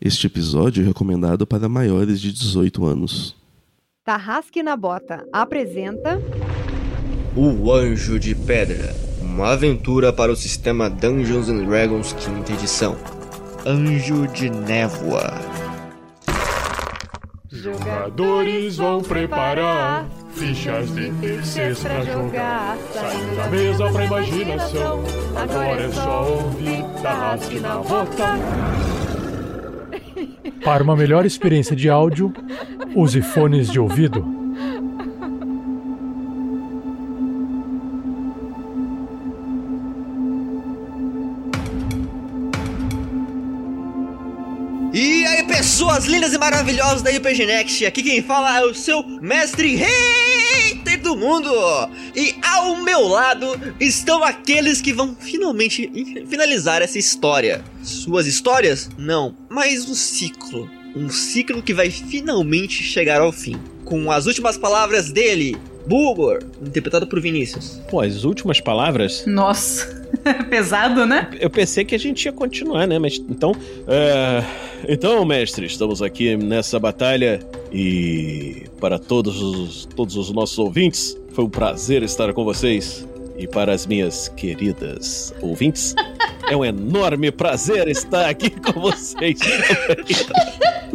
Este episódio é recomendado para maiores de 18 anos. Tarrasque na Bota apresenta. O Anjo de Pedra uma aventura para o sistema Dungeons and Dragons quinta edição. Anjo de Névoa. Jogadores vão preparar fichas de terceiros pra jogar. Saindo da mesa pra imaginação. Agora é só ouvir Tarrasque na Bota. Para uma melhor experiência de áudio, use fones de ouvido. E aí, pessoas lindas e maravilhosas da RPG Next, aqui quem fala é o seu mestre hater do mundo. E ao meu lado estão aqueles que vão finalmente finalizar essa história. Suas histórias? Não, mas um ciclo. Um ciclo que vai finalmente chegar ao fim. Com as últimas palavras dele, Bulgor, interpretado por Vinícius. Pô, as últimas palavras. Nossa, pesado, né? Eu pensei que a gente ia continuar, né? Mas então. é, Então, mestre, estamos aqui nessa batalha e para todos os, todos os nossos ouvintes, foi um prazer estar com vocês. E para as minhas queridas ouvintes, é um enorme prazer estar aqui com vocês.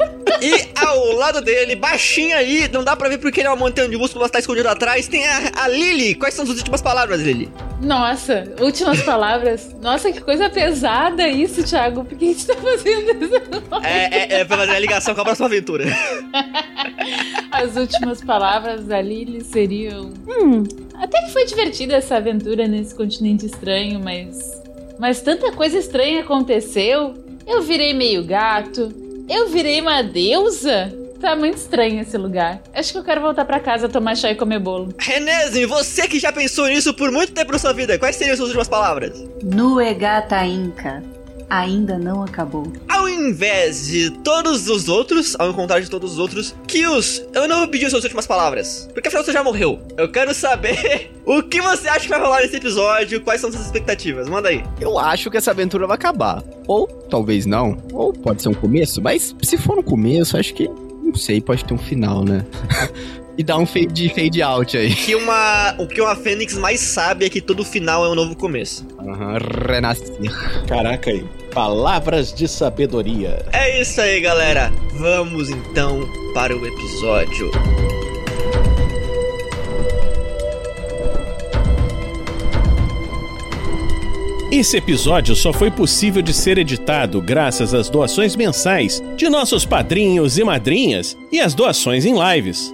E ao lado dele, baixinho aí, não dá pra ver porque ele é uma montanha de músculo, mas tá escondido atrás, tem a, a Lily. Quais são as últimas palavras, Lily? Nossa, últimas palavras. Nossa, que coisa pesada isso, Thiago. Por que a gente tá fazendo isso? É, é, é pra fazer a ligação com a próxima aventura. As últimas palavras da Lily seriam. Hum, até que foi divertida essa aventura nesse continente estranho, mas. Mas tanta coisa estranha aconteceu. Eu virei meio gato. Eu virei uma deusa. Tá muito estranho esse lugar. Acho que eu quero voltar pra casa tomar chá e comer bolo. Renésio, você que já pensou nisso por muito tempo na sua vida, quais seriam as suas últimas palavras? Nuegata Inca ainda não acabou. Ao invés de todos os outros, ao contrário de todos os outros, Kios, eu não vou pedir as suas últimas palavras, porque afinal você já morreu. Eu quero saber o que você acha que vai rolar nesse episódio, quais são suas expectativas, manda aí. Eu acho que essa aventura vai acabar. Ou talvez não. Ou pode ser um começo. Mas se for no começo, acho que. Não sei, pode ter um final, né? e dar um fade, fade out aí. Que uma, o que uma fênix mais sabe é que todo final é um novo começo. Aham, renascer. Caraca aí. Palavras de sabedoria. É isso aí, galera. Vamos então para o episódio. Esse episódio só foi possível de ser editado graças às doações mensais de nossos padrinhos e madrinhas e às doações em lives.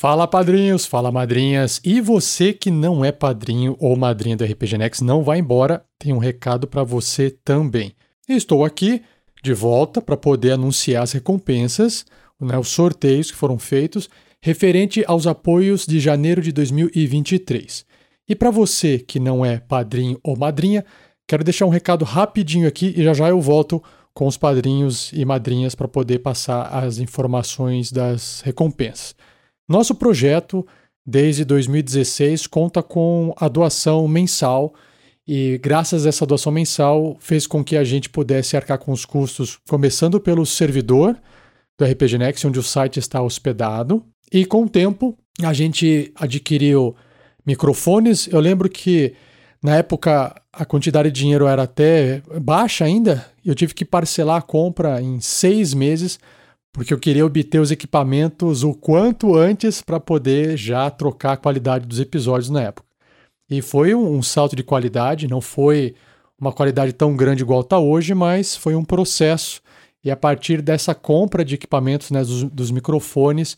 Fala padrinhos, fala madrinhas. E você que não é padrinho ou madrinha do RPG Next, não vai embora. Tem um recado para você também. Estou aqui de volta para poder anunciar as recompensas, né, os sorteios que foram feitos referente aos apoios de janeiro de 2023. E para você que não é padrinho ou madrinha, quero deixar um recado rapidinho aqui e já já eu volto com os padrinhos e madrinhas para poder passar as informações das recompensas. Nosso projeto, desde 2016, conta com a doação mensal e, graças a essa doação mensal, fez com que a gente pudesse arcar com os custos, começando pelo servidor do RPG Next, onde o site está hospedado. E com o tempo, a gente adquiriu microfones. Eu lembro que na época a quantidade de dinheiro era até baixa ainda. Eu tive que parcelar a compra em seis meses porque eu queria obter os equipamentos o quanto antes para poder já trocar a qualidade dos episódios na época. E foi um, salto de qualidade, não foi uma qualidade tão grande igual está hoje, mas foi um processo. E a partir dessa compra de equipamentos né, dos, dos microfones,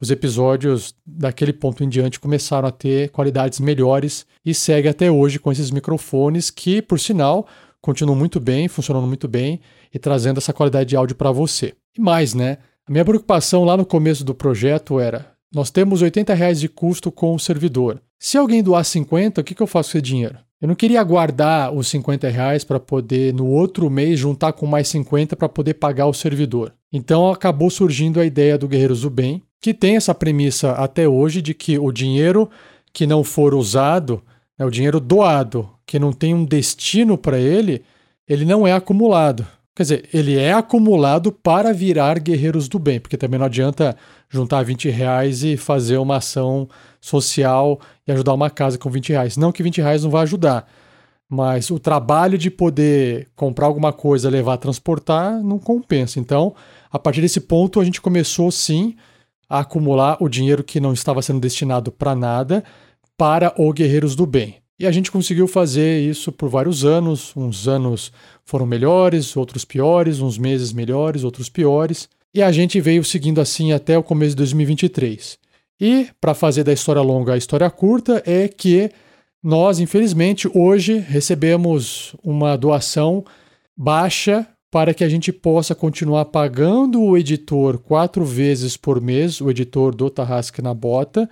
os episódios daquele ponto em diante começaram a ter qualidades melhores e segue até hoje com esses microfones que, por sinal, continuam muito bem, funcionando muito bem e trazendo essa qualidade de áudio para você. E mais, né? A minha preocupação lá no começo do projeto era: nós temos 80 reais de custo com o servidor. Se alguém doar 50, o que, que eu faço com esse dinheiro? Eu não queria guardar os 50 reais para poder, no outro mês, juntar com mais 50 para poder pagar o servidor. Então acabou surgindo a ideia do Guerreiros do Bem, que tem essa premissa até hoje de que o dinheiro que não for usado, né, o dinheiro doado, que não tem um destino para ele, ele não é acumulado. Quer dizer, ele é acumulado para virar guerreiros do bem, porque também não adianta juntar 20 reais e fazer uma ação social e ajudar uma casa com 20 reais. Não que 20 reais não vai ajudar, mas o trabalho de poder comprar alguma coisa, levar, transportar, não compensa. Então, a partir desse ponto, a gente começou sim a acumular o dinheiro que não estava sendo destinado para nada para o Guerreiros do Bem. E a gente conseguiu fazer isso por vários anos. Uns anos foram melhores, outros piores, uns meses melhores, outros piores. E a gente veio seguindo assim até o começo de 2023. E, para fazer da história longa a história curta, é que nós, infelizmente, hoje recebemos uma doação baixa para que a gente possa continuar pagando o editor quatro vezes por mês, o editor do Tarrasque na Bota,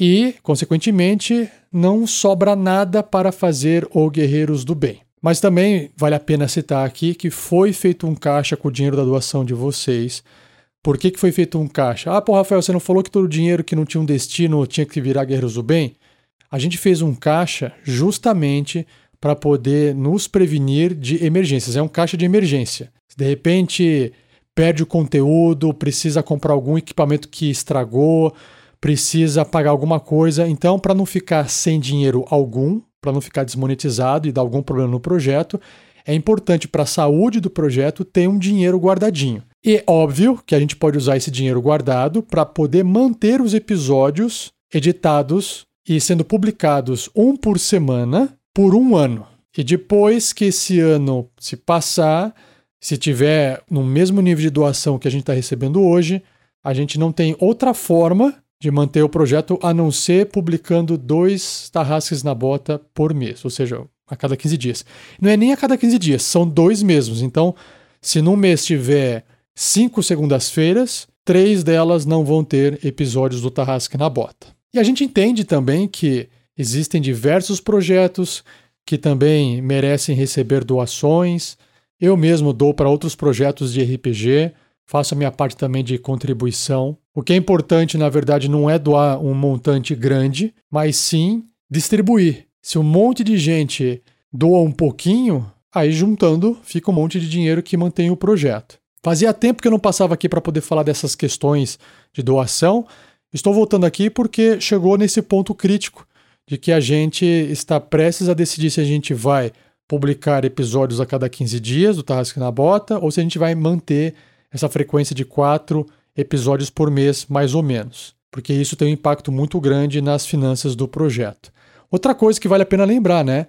e, consequentemente, não sobra nada para fazer o Guerreiros do Bem. Mas também vale a pena citar aqui que foi feito um caixa com o dinheiro da doação de vocês. Por que, que foi feito um caixa? Ah, pô, Rafael, você não falou que todo o dinheiro que não tinha um destino tinha que virar Guerreiros do Bem? A gente fez um caixa justamente para poder nos prevenir de emergências. É um caixa de emergência. Se de repente perde o conteúdo, precisa comprar algum equipamento que estragou, precisa pagar alguma coisa. Então, para não ficar sem dinheiro algum, para não ficar desmonetizado e dar algum problema no projeto, é importante para a saúde do projeto ter um dinheiro guardadinho. E óbvio que a gente pode usar esse dinheiro guardado para poder manter os episódios editados e sendo publicados um por semana por um ano. E depois que esse ano se passar, se tiver no mesmo nível de doação que a gente está recebendo hoje, a gente não tem outra forma de manter o projeto a não ser publicando dois tarrasques na bota por mês, ou seja, a cada 15 dias. Não é nem a cada 15 dias, são dois mesmos. Então, se num mês tiver cinco segundas-feiras, três delas não vão ter episódios do Tarrasque na Bota. E a gente entende também que existem diversos projetos que também merecem receber doações. Eu mesmo dou para outros projetos de RPG, faço a minha parte também de contribuição. O que é importante, na verdade, não é doar um montante grande, mas sim distribuir. Se um monte de gente doa um pouquinho, aí juntando fica um monte de dinheiro que mantém o projeto. Fazia tempo que eu não passava aqui para poder falar dessas questões de doação. Estou voltando aqui porque chegou nesse ponto crítico de que a gente está prestes a decidir se a gente vai publicar episódios a cada 15 dias do Tarrasque na Bota ou se a gente vai manter essa frequência de quatro episódios por mês, mais ou menos, porque isso tem um impacto muito grande nas finanças do projeto. Outra coisa que vale a pena lembrar, né?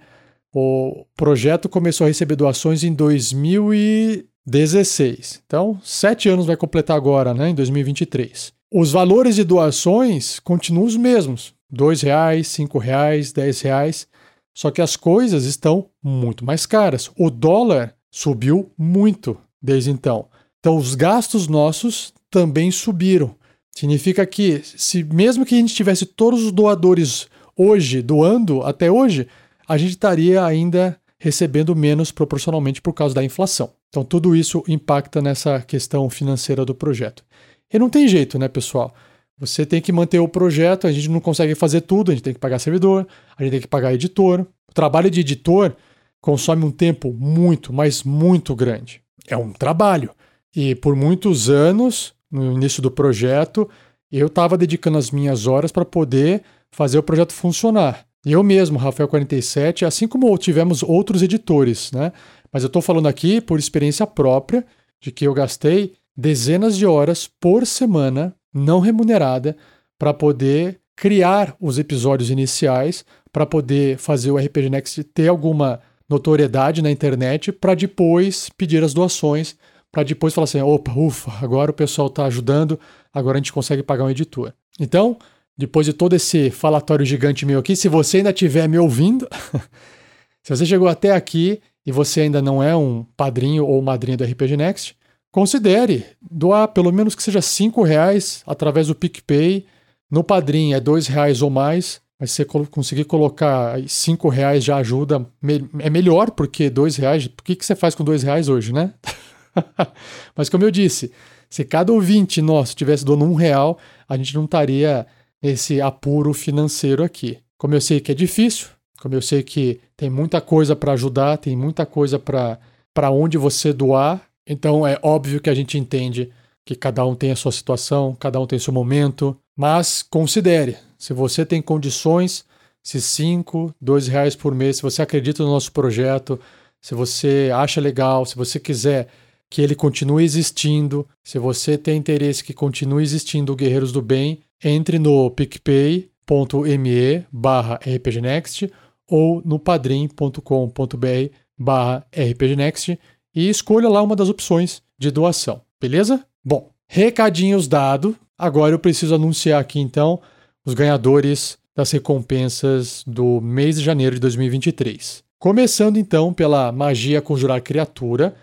O projeto começou a receber doações em 2016. Então, sete anos vai completar agora, né? Em 2023. Os valores de doações continuam os mesmos: R$ reais, R$ reais, R$ reais. Só que as coisas estão muito mais caras. O dólar subiu muito desde então. Então, os gastos nossos também subiram. Significa que, se mesmo que a gente tivesse todos os doadores hoje doando até hoje, a gente estaria ainda recebendo menos proporcionalmente por causa da inflação. Então, tudo isso impacta nessa questão financeira do projeto. E não tem jeito, né, pessoal? Você tem que manter o projeto, a gente não consegue fazer tudo, a gente tem que pagar servidor, a gente tem que pagar editor. O trabalho de editor consome um tempo muito, mas muito grande. É um trabalho. E por muitos anos, no início do projeto, eu estava dedicando as minhas horas para poder fazer o projeto funcionar. Eu mesmo, Rafael 47, assim como tivemos outros editores, né? Mas eu estou falando aqui por experiência própria de que eu gastei dezenas de horas por semana não remunerada para poder criar os episódios iniciais, para poder fazer o RPG Next ter alguma notoriedade na internet, para depois pedir as doações para depois falar assim: opa, ufa, agora o pessoal está ajudando, agora a gente consegue pagar um editor. Então, depois de todo esse falatório gigante meu aqui, se você ainda estiver me ouvindo, se você chegou até aqui e você ainda não é um padrinho ou madrinha do RPG Next, considere doar pelo menos que seja cinco reais através do PicPay. No Padrim é dois reais ou mais, mas se você conseguir colocar cinco reais já ajuda, é melhor, porque dois reais, o que, que você faz com dois reais hoje, né? mas como eu disse, se cada ouvinte nosso tivesse doando um real, a gente não estaria nesse apuro financeiro aqui. Como eu sei que é difícil, como eu sei que tem muita coisa para ajudar, tem muita coisa para onde você doar, então é óbvio que a gente entende que cada um tem a sua situação, cada um tem seu momento, mas considere, se você tem condições, se 5, 2 reais por mês, se você acredita no nosso projeto, se você acha legal, se você quiser que ele continue existindo, se você tem interesse que continue existindo o Guerreiros do Bem, entre no picpay.me barra rpgnext ou no padrim.com.br barra rpgnext e escolha lá uma das opções de doação, beleza? Bom, recadinhos dado. Agora eu preciso anunciar aqui então os ganhadores das recompensas do mês de janeiro de 2023. Começando então pela Magia Conjurar Criatura,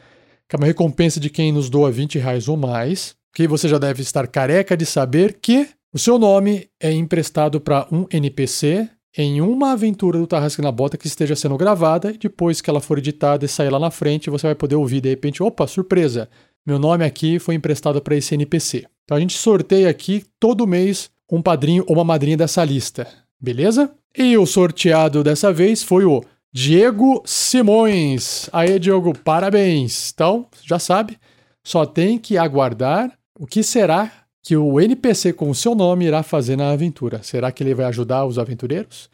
que é uma recompensa de quem nos doa 20 reais ou mais, que você já deve estar careca de saber que o seu nome é emprestado para um NPC em uma aventura do Tarrasque na Bota que esteja sendo gravada, e depois que ela for editada e sair lá na frente, você vai poder ouvir de repente, opa, surpresa, meu nome aqui foi emprestado para esse NPC. Então a gente sorteia aqui todo mês um padrinho ou uma madrinha dessa lista, beleza? E o sorteado dessa vez foi o Diego Simões. Aí, Diogo, parabéns. Então, já sabe, só tem que aguardar o que será que o NPC com o seu nome irá fazer na aventura? Será que ele vai ajudar os aventureiros?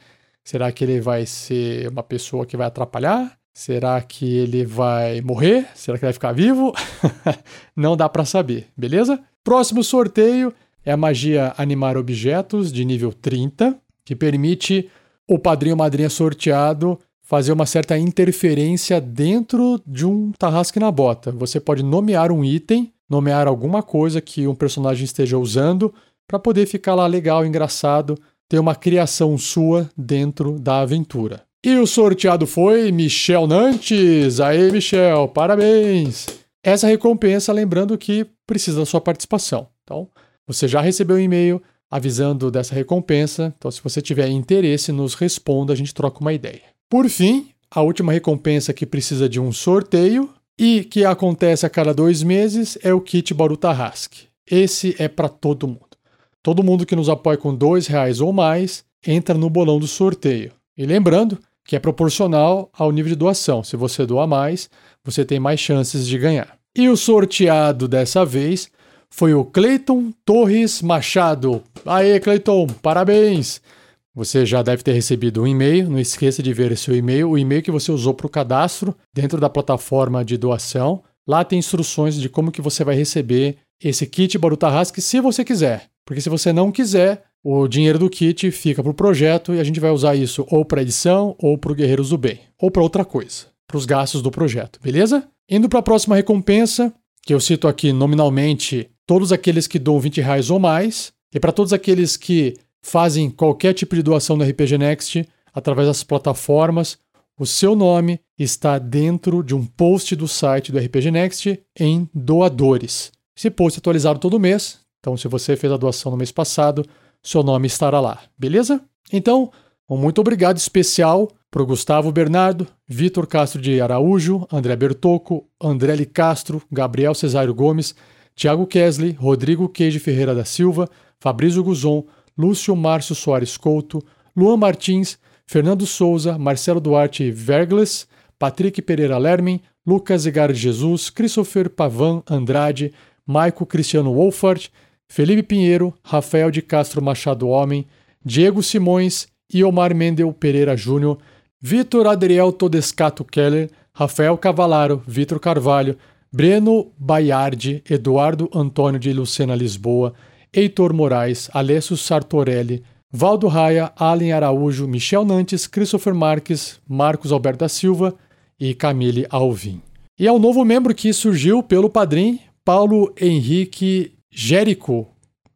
Será que ele vai ser uma pessoa que vai atrapalhar? Será que ele vai morrer? Será que ele vai ficar vivo? Não dá para saber, beleza? Próximo sorteio é a magia Animar Objetos de nível 30, que permite o padrinho madrinha sorteado fazer uma certa interferência dentro de um tarrasque na bota. Você pode nomear um item nomear alguma coisa que um personagem esteja usando para poder ficar lá legal, engraçado, ter uma criação sua dentro da aventura. E o sorteado foi Michel Nantes. Aê, Michel, parabéns! Essa recompensa, lembrando que precisa da sua participação. Então, você já recebeu um e-mail avisando dessa recompensa. Então, se você tiver interesse, nos responda, a gente troca uma ideia. Por fim, a última recompensa que precisa de um sorteio e que acontece a cada dois meses é o kit Baru Tarrasque. Esse é para todo mundo. Todo mundo que nos apoia com dois reais ou mais entra no bolão do sorteio. E lembrando que é proporcional ao nível de doação. Se você doar mais, você tem mais chances de ganhar. E o sorteado dessa vez foi o Cleiton Torres Machado. Aê, Cleiton, parabéns! Você já deve ter recebido um e-mail, não esqueça de ver seu e-mail, o e-mail que você usou para o cadastro dentro da plataforma de doação. Lá tem instruções de como que você vai receber esse kit Barutarrasque se você quiser. Porque se você não quiser, o dinheiro do kit fica para o projeto e a gente vai usar isso ou para edição ou para o Guerreiros do Bem, ou para outra coisa, para os gastos do projeto, beleza? Indo para a próxima recompensa, que eu cito aqui nominalmente todos aqueles que dão 20 reais ou mais, e para todos aqueles que fazem qualquer tipo de doação no RPG Next através das plataformas. O seu nome está dentro de um post do site do RPG Next em doadores. Esse post é atualizado todo mês, então se você fez a doação no mês passado, seu nome estará lá, beleza? Então, um muito obrigado especial para o Gustavo Bernardo, Vitor Castro de Araújo, André Bertocco, André. Castro, Gabriel Cesário Gomes, Tiago Kesley, Rodrigo Queijo Ferreira da Silva, Fabrício Guzon, Lúcio Márcio Soares Couto, Luan Martins, Fernando Souza, Marcelo Duarte Vergles, Patrick Pereira Lermen, Lucas Egar Jesus, Christopher Pavan Andrade, Maico Cristiano Wolfart, Felipe Pinheiro, Rafael de Castro Machado Homem, Diego Simões, Iomar Mendel Pereira Júnior, Vitor Adriel Todescato Keller, Rafael Cavalaro, Vitor Carvalho, Breno Baiardi, Eduardo Antônio de Lucena Lisboa, Heitor Moraes, Alessio Sartorelli, Valdo Raia, Allen Araújo, Michel Nantes, Christopher Marques, Marcos Alberto da Silva e Camille Alvim. E ao novo membro que surgiu pelo padrim, Paulo Henrique Jerico,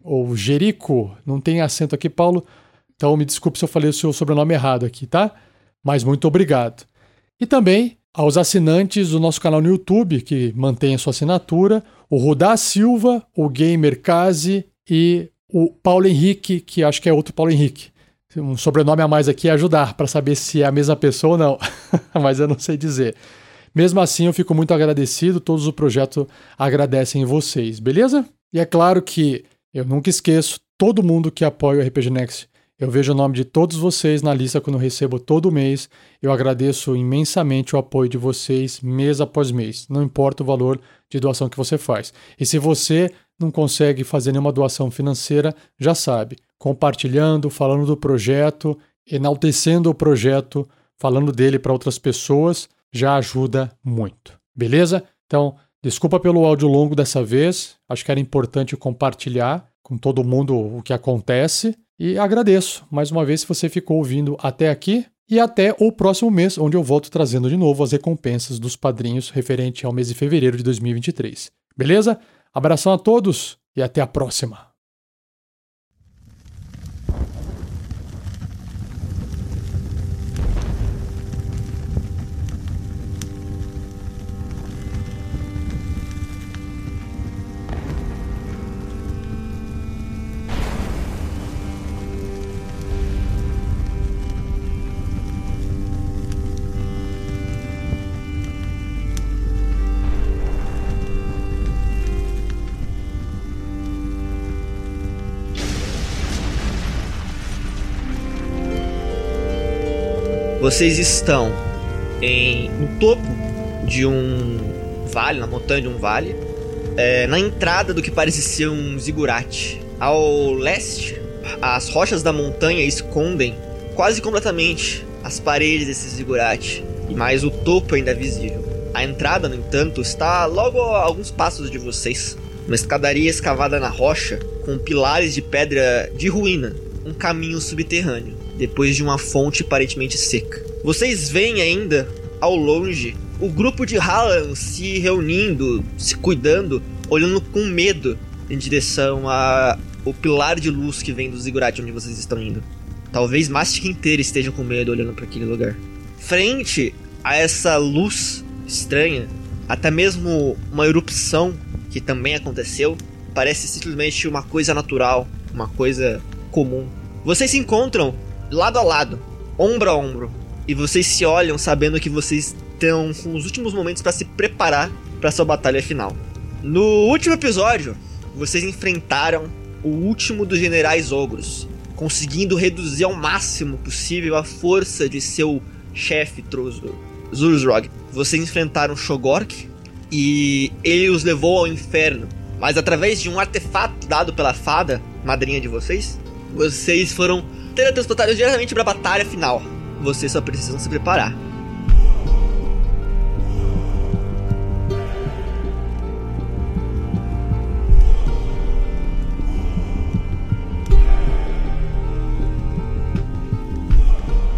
ou Jerico, não tem acento aqui, Paulo, então me desculpe se eu falei o seu sobrenome errado aqui, tá? Mas muito obrigado. E também aos assinantes do nosso canal no YouTube, que mantém a sua assinatura, o Rudá Silva, o Gamer Kazi e o Paulo Henrique, que acho que é outro Paulo Henrique. Um sobrenome a mais aqui é ajudar para saber se é a mesma pessoa ou não, mas eu não sei dizer. Mesmo assim, eu fico muito agradecido, todos o projeto agradecem vocês, beleza? E é claro que eu nunca esqueço todo mundo que apoia o RPG Next. Eu vejo o nome de todos vocês na lista quando recebo todo mês. Eu agradeço imensamente o apoio de vocês mês após mês, não importa o valor de doação que você faz. E se você não consegue fazer nenhuma doação financeira, já sabe, compartilhando, falando do projeto, enaltecendo o projeto, falando dele para outras pessoas, já ajuda muito. Beleza? Então, desculpa pelo áudio longo dessa vez, acho que era importante compartilhar com todo mundo o que acontece e agradeço mais uma vez se você ficou ouvindo até aqui e até o próximo mês, onde eu volto trazendo de novo as recompensas dos padrinhos referente ao mês de fevereiro de 2023. Beleza? Abração a todos e até a próxima! Vocês estão em, no topo de um vale, na montanha de um vale, é, na entrada do que parece ser um zigurate. Ao leste, as rochas da montanha escondem quase completamente as paredes desse zigurate, e mais o topo ainda é visível. A entrada, no entanto, está logo a alguns passos de vocês. Uma escadaria escavada na rocha, com pilares de pedra de ruína, um caminho subterrâneo depois de uma fonte aparentemente seca. Vocês veem ainda, ao longe, o grupo de Hallan se reunindo, se cuidando, olhando com medo em direção ao pilar de luz que vem do Ziggurat onde vocês estão indo. Talvez Mastic inteira esteja com medo olhando para aquele lugar. Frente a essa luz estranha, até mesmo uma erupção que também aconteceu, parece simplesmente uma coisa natural, uma coisa comum. Vocês se encontram lado a lado, ombro a ombro, e vocês se olham sabendo que vocês estão com os últimos momentos para se preparar para sua batalha final. No último episódio, vocês enfrentaram o último dos generais ogros, conseguindo reduzir ao máximo possível a força de seu chefe Zulzrog. Vocês enfrentaram Shogork e ele os levou ao inferno, mas através de um artefato dado pela fada, madrinha de vocês, vocês foram teletransportados diretamente para a batalha final. Vocês só precisam se preparar.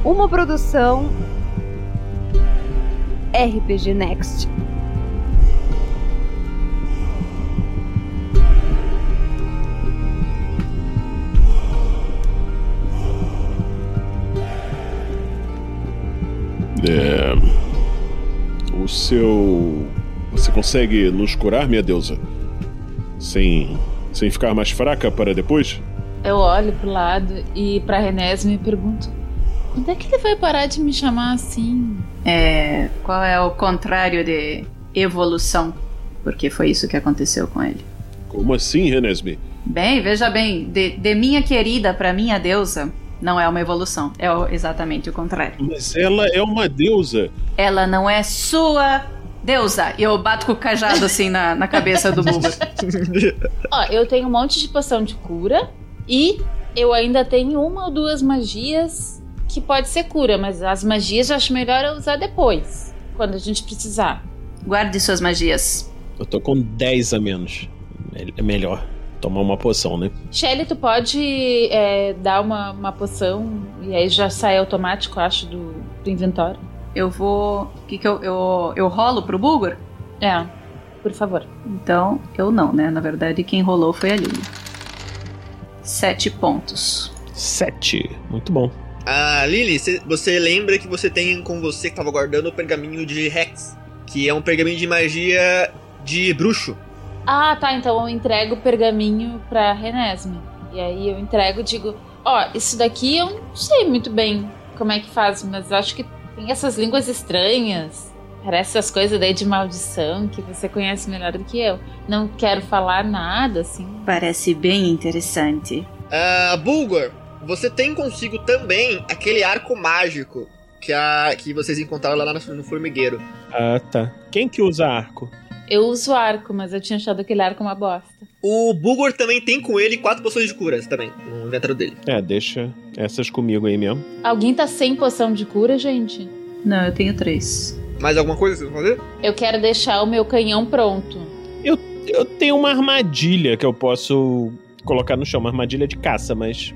Uma produção RPG Next. É... O seu. Você consegue nos curar, minha deusa? Sem. sem ficar mais fraca para depois? Eu olho pro lado e pra Renés me pergunto: quando é que ele vai parar de me chamar assim? É. Qual é o contrário de evolução? Porque foi isso que aconteceu com ele. Como assim, Renesme? Bem, veja bem, de, de minha querida para minha deusa, não é uma evolução, é exatamente o contrário. Mas ela é uma deusa. Ela não é sua deusa. E eu bato com o cajado assim na, na cabeça do Bulba. Ó, eu tenho um monte de poção de cura e eu ainda tenho uma ou duas magias que pode ser cura, mas as magias eu acho melhor eu usar depois, quando a gente precisar. Guarde suas magias. Eu tô com 10 a menos. É melhor tomar uma poção, né? Shelly, tu pode é, dar uma, uma poção e aí já sai automático, acho, do, do inventório. Eu vou. O que, que eu, eu. Eu rolo pro Bulgur? É, por favor. Então, eu não, né? Na verdade, quem rolou foi a Lily. Sete pontos. Sete. Muito bom. Ah, Lily, cê- você lembra que você tem com você que tava guardando o pergaminho de Rex, que é um pergaminho de magia de bruxo. Ah, tá. Então eu entrego o pergaminho pra Renesme. E aí eu entrego e digo: Ó, isso daqui eu não sei muito bem como é que faz, mas acho que tem essas línguas estranhas. Parece essas coisas daí de maldição que você conhece melhor do que eu. Não quero falar nada, assim. Parece bem interessante. Ah, Bulgor, você tem consigo também aquele arco mágico que, a, que vocês encontraram lá no, no formigueiro. Ah, tá. Quem que usa arco? Eu uso arco, mas eu tinha achado aquele arco uma bosta. O Bulgor também tem com ele quatro poções de curas também, no inventário dele. É, deixa essas comigo aí mesmo. Alguém tá sem poção de cura, gente? Não, eu tenho três. Mais alguma coisa que vocês vão fazer? Eu quero deixar o meu canhão pronto. Eu tenho uma armadilha que eu posso colocar no chão, uma armadilha de caça, mas.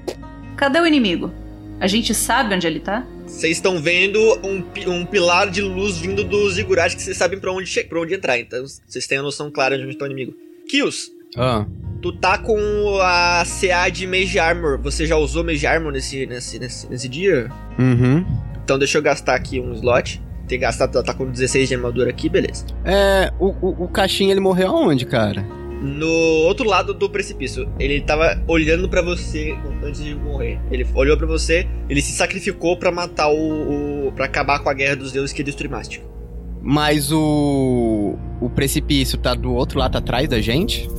Cadê o inimigo? A gente sabe onde ele tá? Vocês estão vendo um, um pilar de luz vindo dos Zigurats que vocês sabem pra onde, pra onde entrar. Então vocês têm a noção clara de onde está o inimigo. Kills, Ah, tu tá com a CA de Mage Armor. Você já usou Mage Armor nesse, nesse, nesse, nesse dia? uhum. Então deixa eu gastar aqui um slot. Ter gastado, tá com 16 de armadura aqui, beleza. É, o, o, o caixinha ele morreu aonde, cara? No outro lado do precipício, ele tava olhando pra você antes de morrer. Ele olhou pra você, ele se sacrificou pra matar o, o para acabar com a guerra dos deuses que destruiu Mástico. Mas o. O precipício tá do outro lado atrás da gente?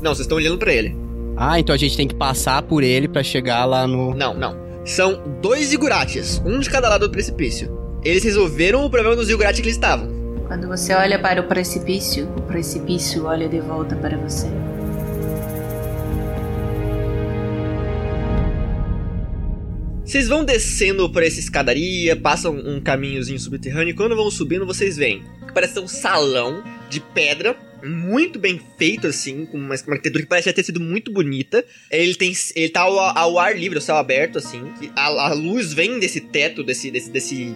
Não, vocês estão olhando pra ele. Ah, então a gente tem que passar por ele pra chegar lá no. Não, não. São dois Zigurates, um de cada lado do precipício. Eles resolveram o problema dos Zigurates que eles estavam. Quando você olha para o precipício, o precipício olha de volta para você. Vocês vão descendo por essa escadaria, passam um caminhozinho subterrâneo e quando vão subindo vocês veem que parece um salão de pedra muito bem feito assim, com uma arquitetura que parece ter sido muito bonita. Ele tem ele tá ao, ao ar livre, ao céu aberto assim, a, a luz vem desse teto, desse desse desse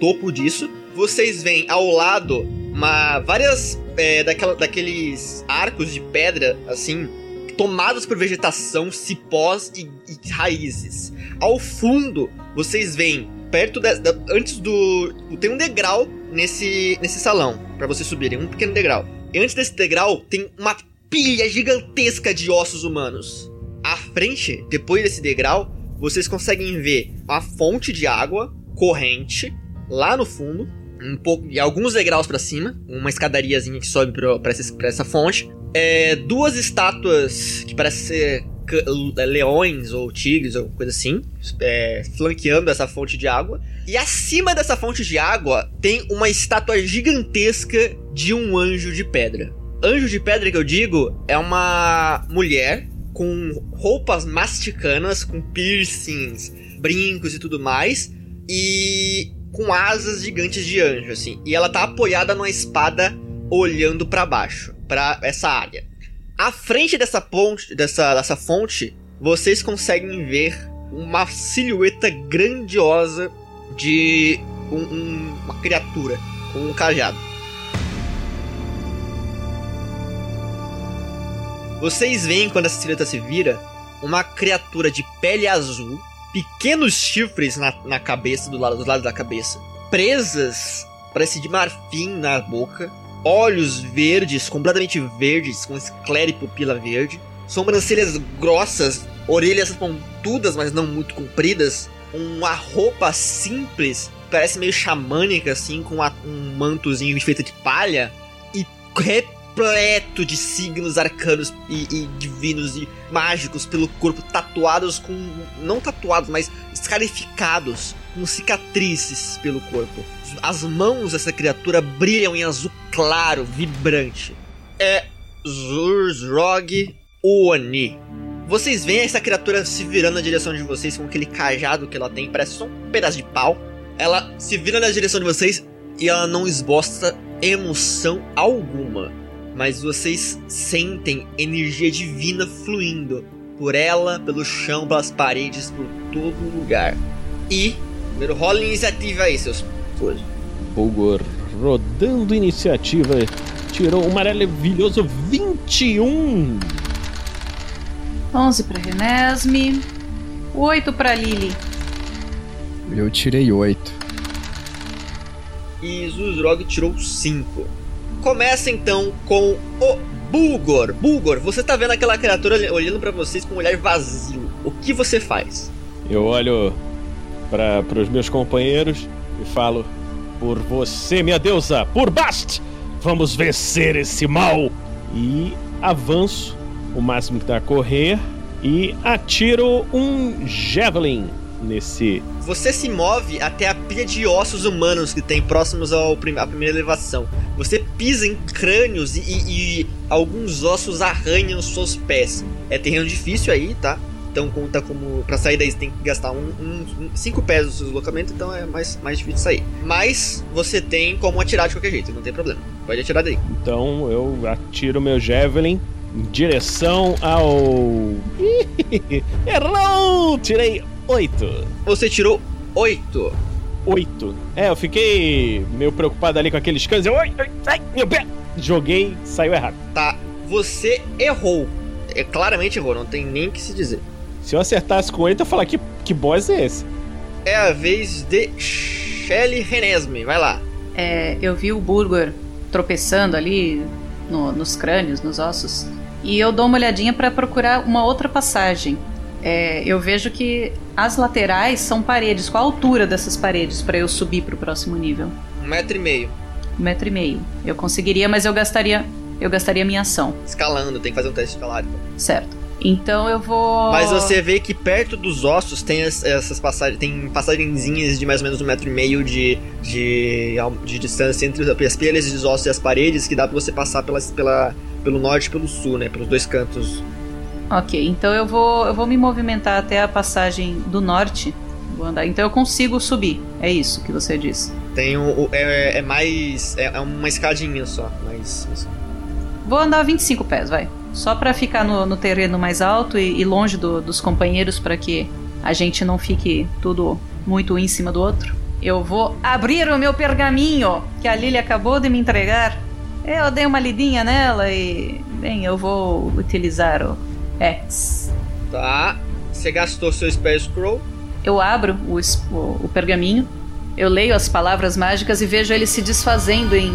topo disso. Vocês veem ao lado uma várias é, daquela, daqueles arcos de pedra assim, tomados por vegetação, cipós e, e raízes. Ao fundo, vocês veem, perto da, antes do. Tem um degrau nesse, nesse salão, pra vocês subirem, um pequeno degrau. E antes desse degrau, tem uma pilha gigantesca de ossos humanos. À frente, depois desse degrau, vocês conseguem ver uma fonte de água corrente lá no fundo. Um pouco, e alguns degraus pra cima, uma escadariazinha que sobe pra, essa, essa fonte. É, duas estátuas que parecem ser leões ou tigres ou coisa assim, é, flanqueando essa fonte de água. E acima dessa fonte de água tem uma estátua gigantesca de um anjo de pedra. Anjo de pedra que eu digo é uma mulher com roupas masticanas, com piercings, brincos e tudo mais, e com asas gigantes de anjo, assim. E ela tá apoiada numa espada olhando pra baixo, pra essa área. À frente dessa ponte, dessa, dessa fonte, vocês conseguem ver uma silhueta grandiosa de um- um- uma criatura com um cajado. Vocês veem quando essa silhueta se vira uma criatura de pele azul, pequenos chifres na, na cabeça, do lado, dos lados da cabeça, presas, parece de marfim na boca, olhos verdes, completamente verdes, com esclera e pupila verde, sobrancelhas grossas, orelhas pontudas, mas não muito compridas, uma roupa simples, parece meio xamânica, assim, com uma- um mantozinho feito de palha, e repleto de signos arcanos e, e divinos e mágicos pelo corpo, tatuados com. não tatuados, mas escarificados, com cicatrizes pelo corpo. As mãos dessa criatura brilham em azul claro, vibrante. É Zurzrog Oni. Vocês veem essa criatura se virando na direção de vocês com aquele cajado que ela tem, parece só um pedaço de pau. Ela se vira na direção de vocês e ela não esboça emoção alguma. Mas vocês sentem energia divina fluindo por ela, pelo chão, pelas paredes, por todo lugar. E, primeiro rola iniciativa aí, seus coisas. Bulgor rodando iniciativa. Tirou um maravilhoso 21. 11 para Renesme. 8 para Lily. Eu tirei oito. E Zuzrog tirou 5. Começa então com o Bulgor. Bulgor, você tá vendo aquela criatura olhando para vocês com um olhar vazio. O que você faz? Eu olho para os meus companheiros e falo: Por você, minha deusa, por Bast, vamos vencer esse mal. E avanço o máximo que dá a correr e atiro um Javelin nesse. Você se move até a pilha de ossos humanos que tem próximos ao prim à primeira elevação. Você pisa em crânios e, e, e alguns ossos arranham os seus pés. É terreno difícil aí, tá? Então conta como. Pra sair daí você tem que gastar um, um, um cinco pés do seu deslocamento, então é mais, mais difícil sair. Mas você tem como atirar de qualquer jeito, não tem problema. Pode atirar daí. Então eu atiro meu Javelin em direção ao. Errou! Tirei oito. Você tirou oito. Oito. É, eu fiquei meio preocupado ali com aqueles cães. Eu, ai, ai, meu pé! Joguei, saiu errado. Tá, você errou. É, claramente errou, não tem nem o que se dizer. Se eu acertasse com ele, eu ia falar que, que boss é esse? É a vez de Shelly Renesme, vai lá. É, eu vi o Burger tropeçando ali no, nos crânios, nos ossos. E eu dou uma olhadinha para procurar uma outra passagem. É, eu vejo que as laterais são paredes. Qual a altura dessas paredes para eu subir para o próximo nível? Um metro e meio. Um metro e meio. Eu conseguiria, mas eu gastaria, eu gastaria minha ação. Escalando, tem que fazer um teste de escalada. Certo. Então eu vou. Mas você vê que perto dos ossos tem as, essas passagens. Tem passagenzinhas de mais ou menos um metro e meio de, de, de distância entre as pilhas dos ossos e as paredes que dá pra você passar pelas, pela, pelo norte e pelo sul, né? Pelos dois cantos. Ok, então eu vou, eu vou me movimentar até a passagem do norte. Vou andar. Então eu consigo subir. É isso que você disse. Tem um, é, é mais. É, é uma escadinha só. Mas. Vou andar 25 pés, vai. Só para ficar no, no, terreno mais alto e, e longe do, dos companheiros para que a gente não fique tudo muito um em cima do outro. Eu vou abrir o meu pergaminho que a Lily acabou de me entregar. Eu dei uma lidinha nela e. Bem, eu vou utilizar o X. Tá. Você gastou seu Spell Scroll? Eu abro o, o, o, pergaminho, eu leio as palavras mágicas e vejo ele se desfazendo em,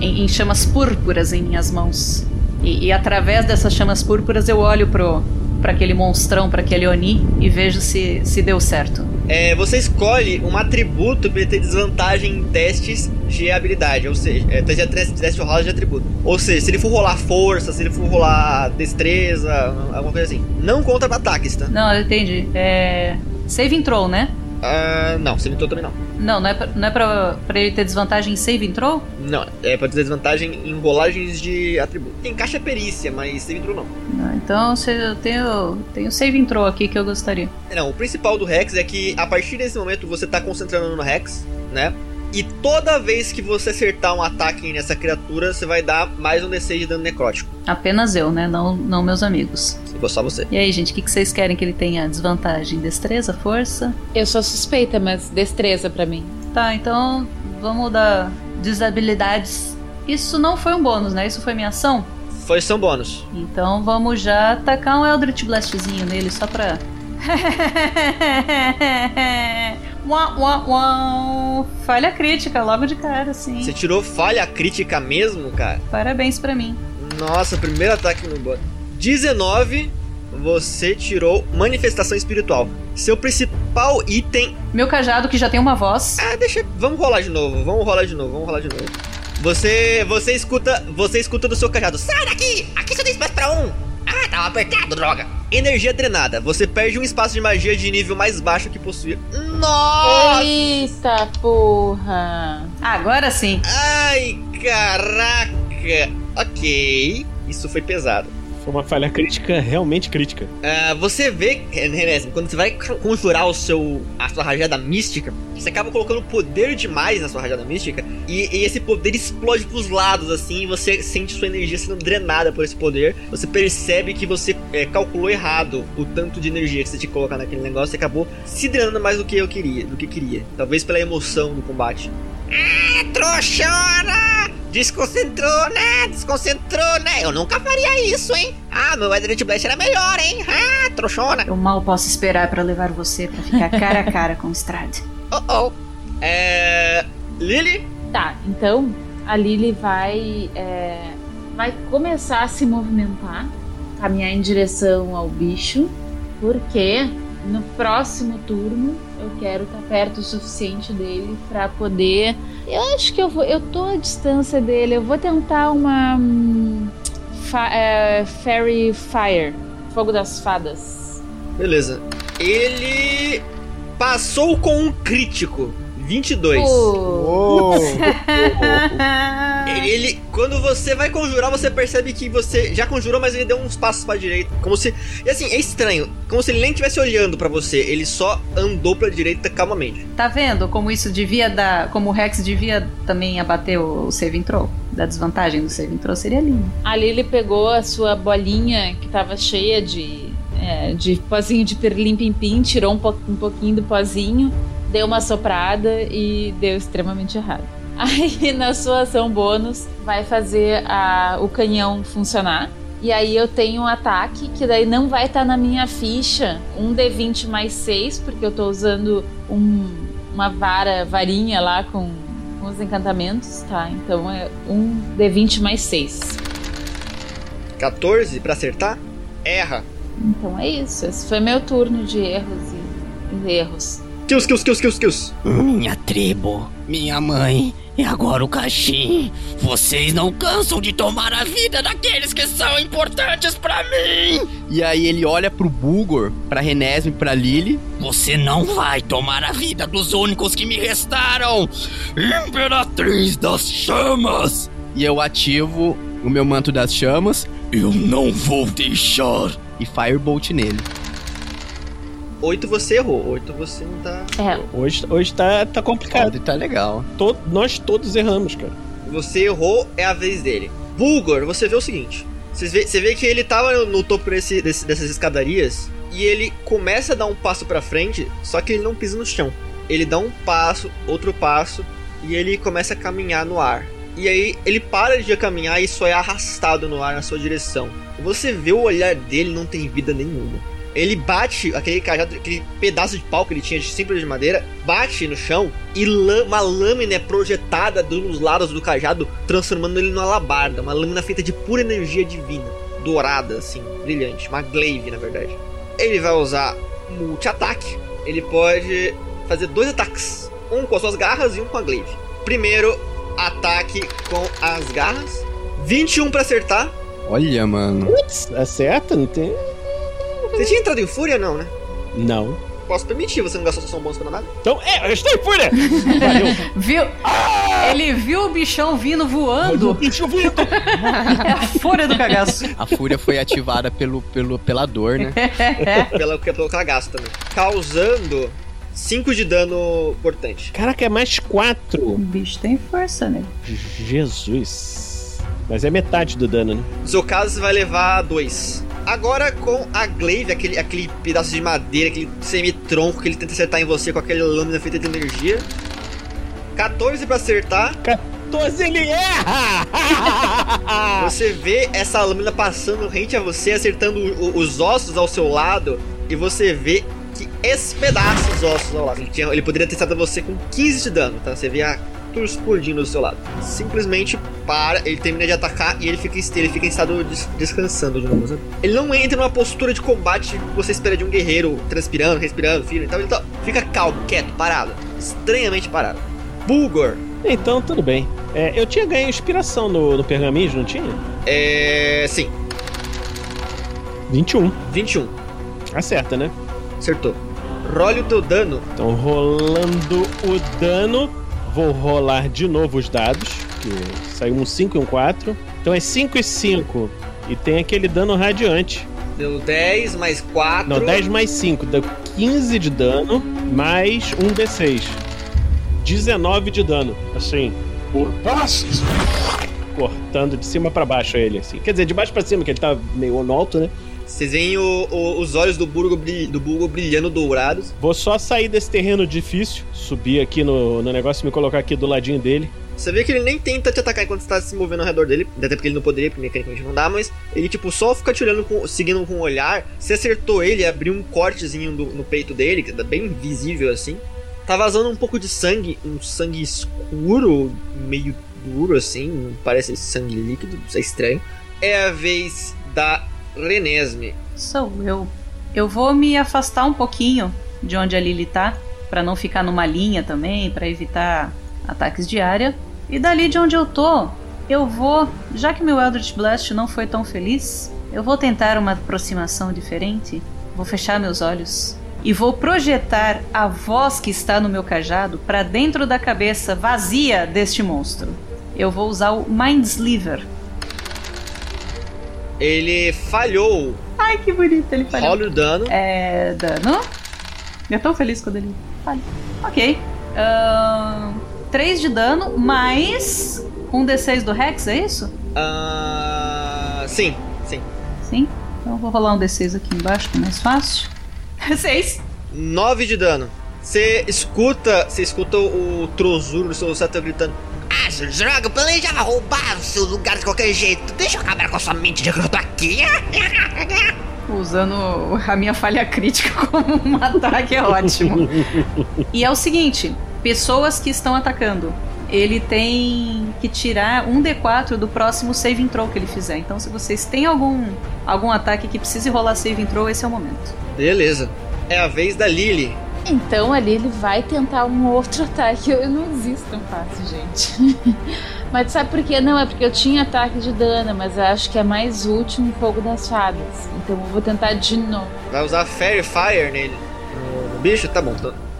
em, em chamas púrpuras em minhas mãos. E, e, através dessas chamas púrpuras eu olho pro para aquele monstrão, para aquele Oni e vejo se, se deu certo. É, você escolhe um atributo para ter desvantagem em testes de habilidade, ou seja, é, teste, teste rola de atributo. Ou seja, se ele for rolar força, se ele for rolar destreza, alguma coisa assim. Não conta ataques, tá? Não, eu entendi. É. Save throw, né? Uh, não, save throw também não. Não, não é, pra, não é pra, pra ele ter desvantagem em save throw? Não, é pra ter desvantagem em rolagens de atributo. Tem caixa perícia, mas save throw não. então eu tenho, tenho save throw aqui que eu gostaria. Não, o principal do Rex é que a partir desse momento você tá concentrando no Rex, né? E toda vez que você acertar um ataque nessa criatura, você vai dar mais um D6 de dano necrótico. Apenas eu, né? Não, não meus amigos. Se for só você. E aí, gente, o que, que vocês querem que ele tenha? Desvantagem? Destreza? Força? Eu sou suspeita, mas destreza para mim. Tá, então vamos dar desabilidades. Isso não foi um bônus, né? Isso foi minha ação? Foi seu bônus. Então vamos já atacar um Eldritch Blastzinho nele só pra. Uau, uau, uau. Falha crítica, logo de cara, sim. Você tirou falha crítica mesmo, cara? Parabéns para mim. Nossa, primeiro ataque no bot. 19, você tirou manifestação espiritual. Seu principal item. Meu cajado que já tem uma voz. Ah, deixa. Vamos rolar de novo. Vamos rolar de novo. Vamos rolar de novo. Você, você escuta, você escuta do seu cajado. Sai daqui! Aqui só tem espaço para um. Tava apertado, droga. Energia drenada. Você perde um espaço de magia de nível mais baixo que possui. Nossa! Eita porra! Agora sim. Ai, caraca. Ok. Isso foi pesado. Foi uma falha crítica, realmente crítica. Uh, você vê, René, quando você vai conjurar o seu, a sua rajada mística, você acaba colocando poder demais na sua rajada mística e, e esse poder explode pros lados, assim, e você sente sua energia sendo drenada por esse poder. Você percebe que você é, calculou errado o tanto de energia que você tinha que colocar naquele negócio e acabou se drenando mais do que eu queria, do que queria. Talvez pela emoção do combate. Ah, trouxona! Desconcentrou, né? Desconcentrou, né? Eu nunca faria isso, hein? Ah, meu Eldritch Blast era melhor, hein? Ah, trouxona. Eu mal posso esperar pra levar você pra ficar cara a cara com o Strade. Oh, oh. É... Lily? Tá, então a Lily vai, é, vai começar a se movimentar, caminhar em direção ao bicho, porque no próximo turno eu quero estar perto o suficiente dele pra poder. Eu acho que eu vou. Eu tô à distância dele. Eu vou tentar uma. hum, fa- é, Fairy Fire Fogo das Fadas. Beleza. Ele passou com um crítico. 22. Pô, Ele, ele- quando você vai conjurar, você percebe que você já conjurou, mas ele deu uns passos pra direita, como se, e assim, é estranho, como se ele nem estivesse olhando pra você, ele só andou pra direita calmamente. Tá vendo como isso devia dar. Como o Rex devia também abater o, o save? Da desvantagem do save throw seria lindo. A Lily pegou a sua bolinha que tava cheia de, é, de pozinho de perlim pim pim, tirou um, po- um pouquinho do pozinho, deu uma soprada e deu extremamente errado. Aí na sua ação bônus vai fazer a- o canhão funcionar. E aí eu tenho um ataque que daí não vai estar na minha ficha um D20 mais 6, porque eu tô usando um- uma vara, varinha lá com, com os encantamentos, tá? Então é um D20 mais 6. 14 pra acertar? Erra. Então é isso. Esse foi meu turno de erros e erros. Kills, kills, kills, kills, kills. Minha tribo, minha mãe e agora o Caxim. Vocês não cansam de tomar a vida daqueles que são importantes pra mim. E aí ele olha pro Bulgor, pra Renesme e pra Lily. Você não vai tomar a vida dos únicos que me restaram. Imperatriz das Chamas. E eu ativo o meu manto das chamas. Eu não vou deixar. E Firebolt nele. 8 você errou, 8 você não tá. É, Hoje, hoje tá, tá complicado. Tá legal. To- nós todos erramos, cara. Você errou, é a vez dele. Bulgor, você vê o seguinte: você vê, você vê que ele tava no, no topo desse, desse- dessas escadarias e ele começa a dar um passo pra frente, só que ele não pisa no chão. Ele dá um passo, outro passo e ele começa a caminhar no ar. E aí ele para de caminhar e só é arrastado no ar na sua direção. Você vê o olhar dele não tem vida nenhuma. Ele bate aquele cajado, aquele pedaço de pau que ele tinha de simples de madeira, bate no chão e lã- uma lâmina é projetada dos lados do cajado, transformando ele numa alabarda, uma lâmina feita de pura energia divina, dourada assim, brilhante, uma glaive na verdade. Ele vai usar multi-ataque. Ele pode fazer dois ataques, um com as suas garras e um com a glaive. Primeiro ataque com as garras, 21 pra acertar. Olha, mano. Putz, acerta? Não tem. Você tinha entrado em fúria não, né? Não. Posso permitir, você não gastou sua ação bônus pra nada? Então, é, eu estou em fúria! Valeu! Viu? Ele viu o bichão vindo voando. Bicho vindo! É a fúria do cagaço. A fúria foi ativada pelo, pelo, pela dor, né? pela, pelo cagaço também. Causando 5 de dano portante. Caraca, é mais quatro. O bicho tem força, né? Jesus. Mas é metade do dano, né? No seu caso, você vai levar 2. Agora com a glaive, aquele, aquele pedaço de madeira, aquele semitronco que ele tenta acertar em você com aquela lâmina feita de energia. 14 pra acertar. 14 ele erra! Você vê essa lâmina passando rente a você, acertando o- o- os ossos ao seu lado. E você vê que espedaça os ossos ao lado. Ele, tinha- ele poderia ter acertado você com 15 de dano, tá? Você vê a tudo explodindo do seu lado. Simplesmente para, ele termina de atacar e ele fica, ele fica em estado des- descansando de novo. sabe? Ele não entra numa postura de combate que você espera de um guerreiro transpirando, respirando, firme. Então ele tá- fica calmo, quieto, parado. Estranhamente parado. Bulgor. Então, tudo bem. É, eu tinha ganho inspiração no, no pergaminho, não tinha? É. Sim, 21. 21. Acerta, né? Acertou. Role o teu dano. Então, rolando o dano, vou rolar de novo os dados. Que saiu um 5 e um 4. Então é 5 e 5. E tem aquele dano radiante. Deu 10 mais 4. Não, 10 mais 5. Deu 15 de dano, mais um D6. 19 de dano. Assim, Por passos. cortando de cima pra baixo ele, assim. Quer dizer, de baixo pra cima, que ele tá meio no alto, né? Vocês veem o- o- os olhos do Burgo, do Burgo brilhando dourados. Vou só sair desse terreno difícil, subir aqui no, no negócio e me colocar aqui do ladinho dele. Você vê que ele nem tenta te atacar enquanto você tá se movendo ao redor dele. Até porque ele não poderia, porque mecanicamente não dá, mas ele, tipo, só fica te olhando, com, seguindo com o olhar. Você acertou ele, abriu um cortezinho do- no peito dele, que tá bem visível assim. Tá vazando um pouco de sangue, um sangue escuro, meio duro assim, parece sangue líquido, isso é estranho. É a vez da Renesme. Sou eu. Eu vou me afastar um pouquinho de onde a Lily tá, pra não ficar numa linha também, pra evitar ataques de área. E dali de onde eu tô, eu vou, já que meu Eldritch Blast não foi tão feliz, eu vou tentar uma aproximação diferente. Vou fechar meus olhos e vou projetar a voz que está no meu cajado pra dentro da cabeça vazia deste monstro. Eu vou usar o Mindsliver. Ele falhou. Ai, que bonito, ele falhou. Rola o dano. É. dano. Eu tô feliz quando ele falha. Ok. 3 de dano, mais um D6 do Rex, é isso? Ah, sim, sim. Sim. Então eu vou rolar um D6 aqui embaixo, que é mais fácil. 6. 9 de dano. Você escuta, você escuta o Trozuro do seu gritando. Ah, seu droga, eu planejava roubar o seu lugar de qualquer jeito. Deixa eu acabar com a sua mente já que eu tô aqui. Usando a minha falha crítica como um ataque é ótimo. e é o seguinte: pessoas que estão atacando. Ele tem que tirar um D4 do próximo saving throw que ele fizer. Então, se vocês têm algum, algum ataque que precise rolar saving throw, esse é o momento. Beleza. É a vez da Lily. Então ali ele vai tentar um outro ataque. Eu, não desisto tão fácil, gente. mas sabe por quê? Não, é porque eu tinha ataque de dano, mas eu acho que é mais útil no fogo das fadas. Então eu vou tentar de novo. Vai usar Fairy Fire nele. No, no bicho? Tá bom.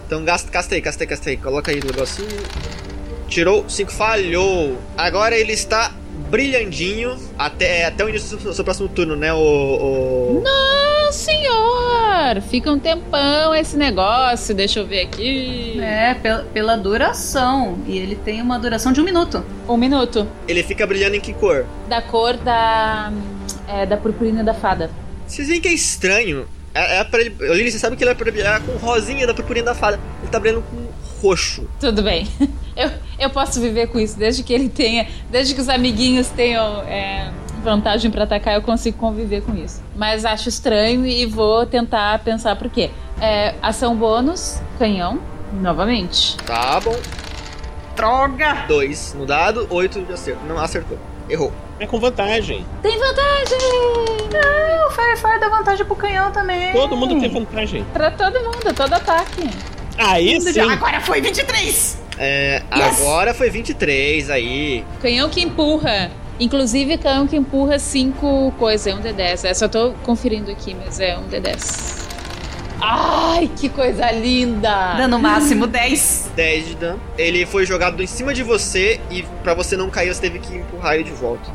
Então, gasta, aí, casta aí. Coloca aí o negocinho. Tirou, 5 falhou. Agora ele está brilhandinho até, até o início do seu, seu próximo turno, né? O. o... Não, senhor! Fica um tempão esse negócio, deixa eu ver aqui. É, pela, pela duração. E ele tem uma duração de um minuto. Um minuto. Ele fica brilhando em que cor? Da cor da. É, da purpurina da fada. Vocês veem que é estranho. É, é pra ele. Lily, você sabe que ele é pra brilhar com rosinha da purpurina da fada. Ele tá brilhando com roxo. Tudo bem. Eu, eu posso viver com isso, desde que ele tenha. Desde que os amiguinhos tenham é, vantagem pra atacar, eu consigo conviver com isso. Mas acho estranho e vou tentar pensar por quê. É, ação bônus, canhão, novamente. Tá bom. Droga! 2 no dado, 8 de acerto. Não acertou. Errou. É com vantagem. Tem vantagem! Não, o Firefire dá vantagem pro canhão também. Todo mundo tem vantagem. Pra todo mundo, todo ataque. Aí sim. Agora foi 23! É, Yes! agora foi 23 aí. Canhão que empurra. Inclusive, canhão que empurra 5 coisas, é um D10. É, só tô conferindo aqui, mas é um D10. Ai, que coisa linda! Dano máximo 10. 10 de dano. Ele foi jogado em cima de você e pra você não cair, você teve que empurrar ele de volta.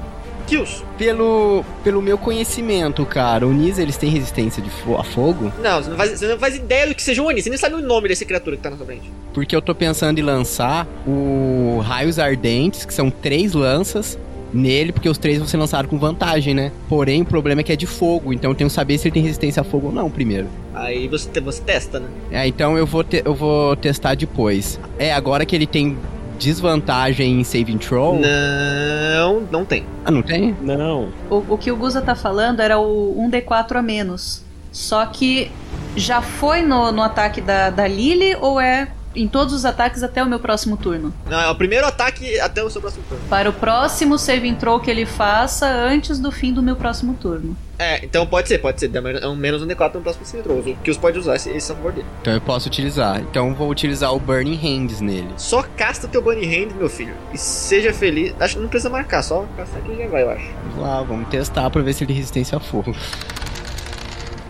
Kills. Pelo, pelo meu conhecimento, cara, o Nis eles têm resistência de fo- a fogo? Não, você não, faz, você não faz ideia do que seja um Oni. Você nem sabe o nome dessa criatura que tá na sua frente. Porque eu tô pensando em lançar o Raios Ardentes, que são três lanças, nele, porque os três vão ser lançados com vantagem, né? Porém, o problema é que é de fogo, então eu tenho que saber se ele tem resistência a fogo ou não primeiro. Aí você, você testa, né? É, então eu vou, eu vou testar depois. É, agora que ele tem desvantagem em saving throw. Não, não tem. Ah, não tem? Não. O, o que o Guza tá falando era o 1d4 a menos. Só que já foi no, no ataque da, da Lily ou é em todos os ataques até o meu próximo turno? Não, é o primeiro ataque até o seu próximo turno. Para o próximo saving throw que ele faça antes do fim do meu próximo turno. É, então pode ser, pode ser. é um menos um D4 no próximo. O que os pode usar esse, esse é favor dele. Então eu posso utilizar. Então eu vou utilizar o Burning Hands nele. Só casta o teu Bunny Hand, meu filho. E seja feliz. Acho que não precisa marcar, só castar que já vai, eu acho. Vamos lá, vamos testar pra ver se ele tem resistência a fogo.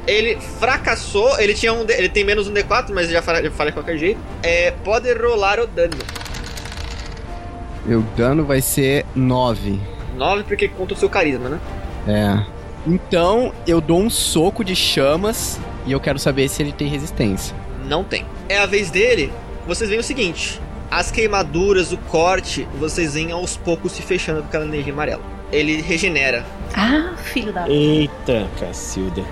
Ele fracassou, ele tinha um. Ele tem menos um D4, mas já falha de qualquer jeito. É. Pode rolar o dano. Meu dano vai ser 9. 9 porque conta o seu carisma, né? É. Então eu dou um soco de chamas e eu quero saber se ele tem resistência. Não tem. É a vez dele. Vocês veem o seguinte: as queimaduras, o corte, vocês veem aos poucos se fechando com aquela energia amarela. Ele regenera. Ah, filho da. Eita, Cacilda.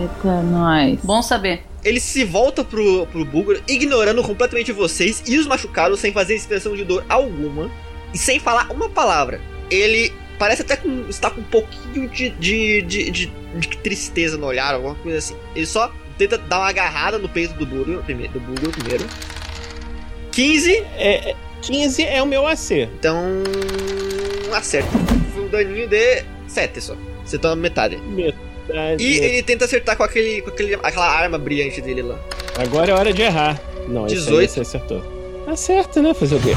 Eita, nós. Bom saber. Ele se volta pro, pro Bulgur, ignorando completamente vocês e os machucados sem fazer expressão de dor alguma. e sem falar uma palavra. Ele parece até com, está com um pouquinho de, de, de, de, de tristeza no olhar, alguma coisa assim. Ele só tenta dar uma agarrada no peito do Burger primeiro. Do primeiro. 15, É, é, 15 é o meu AC. então. Acerta. Foi um daninho de 7 só. Você toma metade. Metade. E ele tenta acertar com, aquele, com aquele, aquela arma brilhante dele lá. Agora é hora de errar. Não, esse aí 18. você acertou. Acerta, né? Fazer o quê?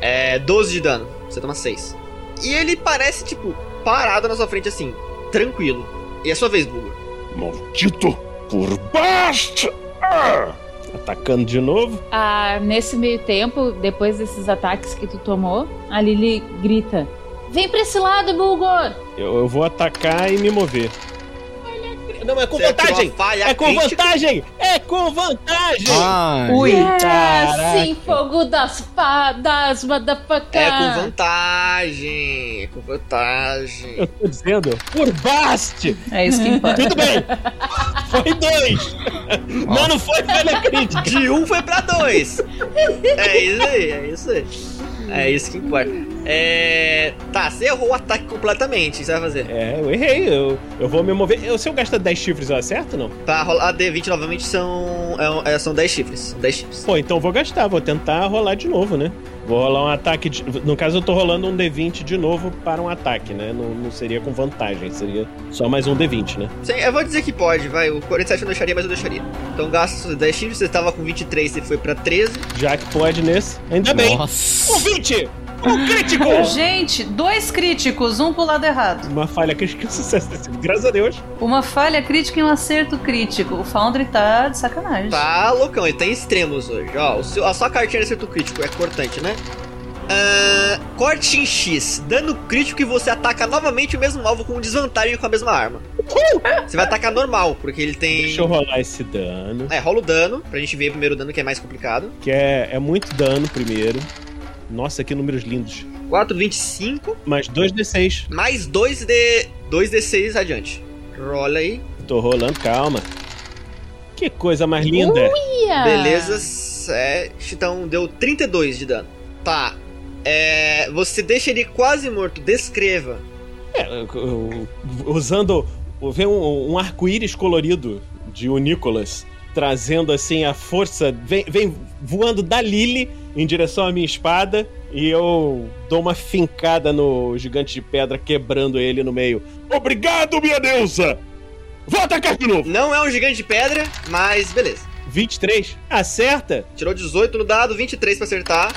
É 12 de dano. Você toma 6. E ele parece, tipo, parado na sua frente assim, tranquilo. E é a sua vez, Bulgur. Maldito por baixo! Ah! Atacando de novo. Ah, nesse meio tempo, depois desses ataques que tu tomou, a Lily grita: Vem pra esse lado, Bulgor! Eu, eu vou atacar e me mover. Não, é com Você atirou vantagem! É com crítica. vantagem! É com vantagem! Ai. Ui. Caraca. Sim, fogo das fadas, motherfucker! É com vantagem. É com vantagem. Eu tô dizendo, por baste! É isso que importa. Tudo bem! Foi dois! Não, não foi falha crítica! De um foi pra dois. É isso aí, é isso aí. É isso que importa. É. Tá, você errou o ataque completamente. O que você vai fazer? É, eu errei, eu, eu vou me mover. Eu, se eu gastar 10 chifres, eu acerto não? Pra rolar a D20 novamente são. é é, são 10 chifres. São 10 chifres. Pô, então eu vou gastar, vou tentar rolar de novo, né? Vou rolar um ataque. De, no caso, eu tô rolando um D20 de novo para um ataque, né? Não, não seria com vantagem, seria só mais um D20, né? Sim, eu vou dizer que pode, vai. O 47 eu não deixaria, mas eu deixaria. Então gasta seus 10 chifres, você tava com 23, você foi pra 13. Já que pode nesse. Ainda bem! Nossa. Um 20! Um crítico! Gente, dois críticos, um pro lado errado. Uma falha crítica sucesso. Graças a Deus. Uma falha crítica e um acerto crítico. O Foundry tá de sacanagem. Tá loucão, ele tem extremos hoje. Ó, o seu, a sua cartinha de acerto crítico é cortante, né? Ah, corte em X, dano crítico e você ataca novamente o mesmo alvo com desvantagem com a mesma arma. Você vai atacar normal, porque ele tem. Deixa eu rolar esse dano. É, rola o dano, pra gente ver primeiro o dano que é mais complicado. Que é, é muito dano primeiro. Nossa, que números lindos. 4, 25, Mais 2d6. mais 2 de 2d6 adiante. Rola aí. Tô rolando, calma. Que coisa mais linda. Ia! Beleza, 7. Então deu 32 de dano. Tá. É, você deixa ele quase morto. Descreva. É, usando. Vê um, um arco-íris colorido de o Nicholas trazendo assim a força. Vem, vem voando da Lily em direção à minha espada. E eu dou uma fincada no gigante de pedra, quebrando ele no meio. Obrigado, minha deusa! Vou atacar de novo! Não é um gigante de pedra, mas beleza. 23. Acerta? Tirou 18 no dado, 23 pra acertar.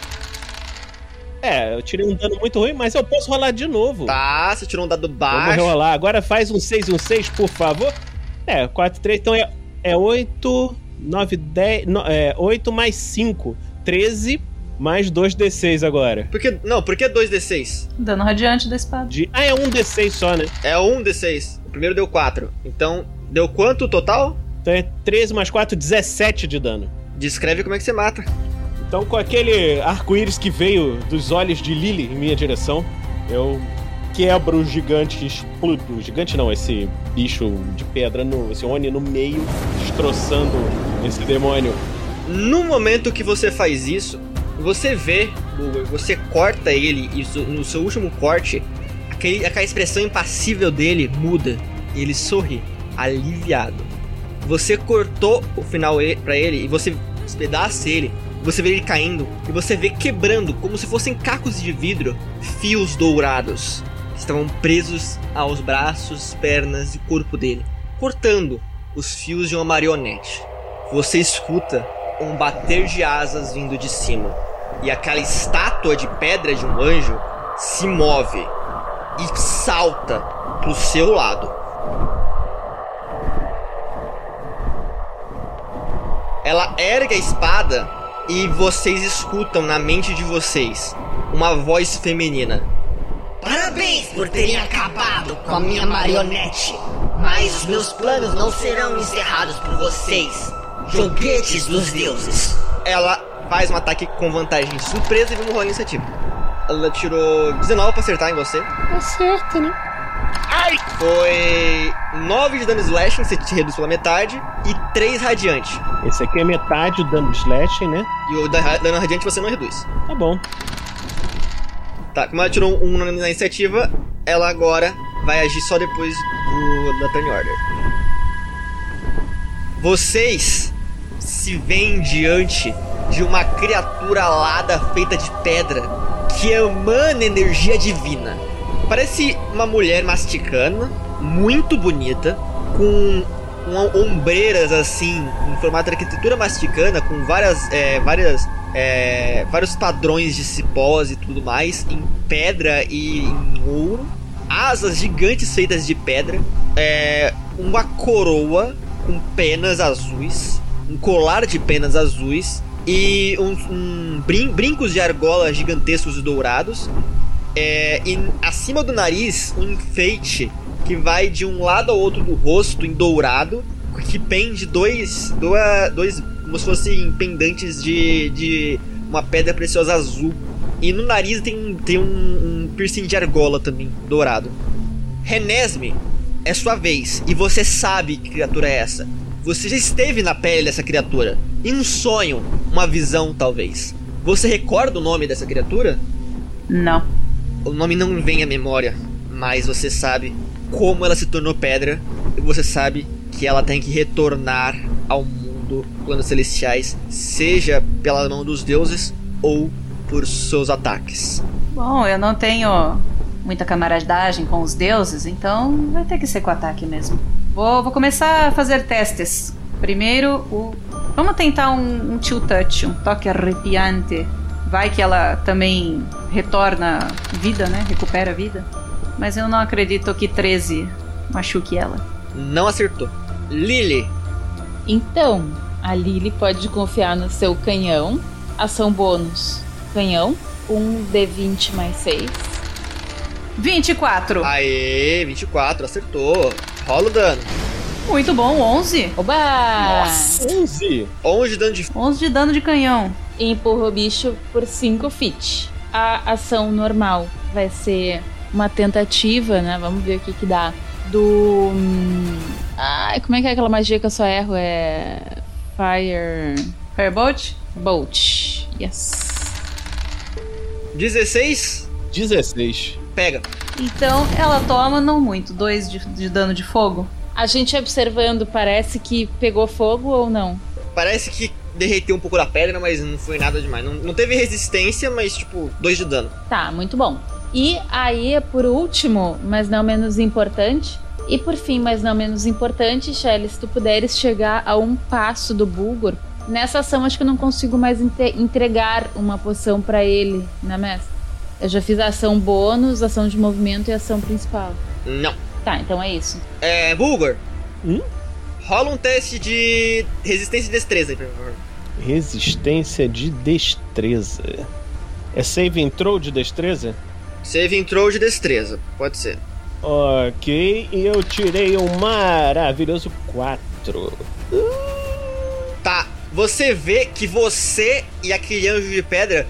É, eu tirei um dano muito ruim, mas eu posso rolar de novo. Tá, você tirou um dado Vamos baixo. rolar. Agora faz um 6 e um 6, por favor. É, 4, 3. Então é, é 8, 9, 10. No, é, 8 mais 5. 13 mais 2d6 agora. Por que, não, por que 2d6? Dano radiante da espada. De, ah, é um d6 só, né? É 1d6. O primeiro deu 4. Então, deu quanto o total? Então é 13 mais 4, 17 de dano. Descreve como é que você mata. Então, com aquele arco-íris que veio dos olhos de Lily em minha direção, eu quebro o gigante, explodo. O gigante não, esse bicho de pedra, no, esse Oni no meio, destroçando esse demônio. No momento que você faz isso, você vê, você corta ele e no seu último corte, aquele, aquela expressão impassível dele muda e ele sorri, aliviado. Você cortou o final pra ele e você despedaça ele, você vê ele caindo e você vê quebrando, como se fossem cacos de vidro, fios dourados. Estavam presos aos braços, pernas e corpo dele, cortando os fios de uma marionete. Você escuta um bater de asas vindo de cima. E aquela estátua de pedra de um anjo se move e salta pro seu lado. Ela ergue a espada e vocês escutam na mente de vocês uma voz feminina. Parabéns por terem acabado com a minha marionete. Mas os meus planos não serão encerrados por vocês, joguetes dos deuses. Ela faz um ataque com vantagem surpresa e vamos rolar a iniciativa. Ela tirou 19 pra acertar em você. Acerta, né? Foi 9 de dano slashing, você te reduz pela metade, e 3 radiante. Esse aqui é metade do dano de slashing, né? E o da- dano radiante você não reduz. Tá bom. Tá, como ela tirou um na iniciativa, ela agora vai agir só depois do, da turn order. Vocês se veem diante de uma criatura alada feita de pedra que emana energia divina. Parece uma mulher masticana, muito bonita, com ombreiras assim, em formato de arquitetura masticana, com várias, é, várias, é, vários padrões de cipós e tudo mais, em pedra e em ouro. Asas gigantes feitas de pedra, é, uma coroa com penas azuis, um colar de penas azuis e uns um brin- brincos de argola gigantescos e dourados. É, e acima do nariz, um enfeite que vai de um lado ao outro do rosto em dourado, que pende dois, dois, dois como se fossem pendantes de, de uma pedra preciosa azul. E no nariz tem, tem um, um piercing de argola também, dourado. Renesme, é sua vez, e você sabe que criatura é essa. Você já esteve na pele dessa criatura. Em um sonho, uma visão, talvez. Você recorda o nome dessa criatura? Não. O nome não vem à memória, mas você sabe como ela se tornou pedra e você sabe que ela tem que retornar ao mundo planos celestiais, seja pela mão dos deuses ou por seus ataques. Bom, eu não tenho muita camaradagem com os deuses, então vai ter que ser com ataque mesmo. Vou, vou começar a fazer testes. Primeiro, o. Vamos tentar um, um chill touch, um toque arrepiante. Vai que ela também retorna vida, né? Recupera vida. Mas eu não acredito que 13 machuque ela. Não acertou. Lily, Então, a Lily pode confiar no seu canhão. Ação bônus: canhão. Um D20 mais 6. 24. aê, 24, acertou. Rola o dano. Muito bom, 11. Oba! 11. 11 de dano de 11 de dano de canhão. E empurra o bicho por 5 feet. A ação normal vai ser uma tentativa, né? Vamos ver o que que dá. Do. Ai, como é que é aquela magia que eu só erro? É. Fire. Firebolt? Bolt. Yes. 16. 16. Pega. Então ela toma, não muito, 2 de, de dano de fogo. A gente observando, parece que pegou fogo ou não? Parece que derreteu um pouco da pedra, mas não foi nada demais. Não, não teve resistência, mas tipo, 2 de dano. Tá, muito bom. E aí, por último, mas não menos importante, e por fim, mas não menos importante, Shelly, se tu puderes chegar a um passo do Bulgor, nessa ação acho que eu não consigo mais entregar uma poção pra ele, né, mestre? Eu já fiz a ação bônus, ação de movimento e ação principal. Não. Tá, então é isso. É, Bulgor. Hum? Rola um teste de resistência e destreza aí, por favor. Resistência de destreza. É save and throw de destreza? Save entrou de destreza, pode ser. Ok, e eu tirei um maravilhoso 4. Tá, você vê que você e aquele anjo de pedra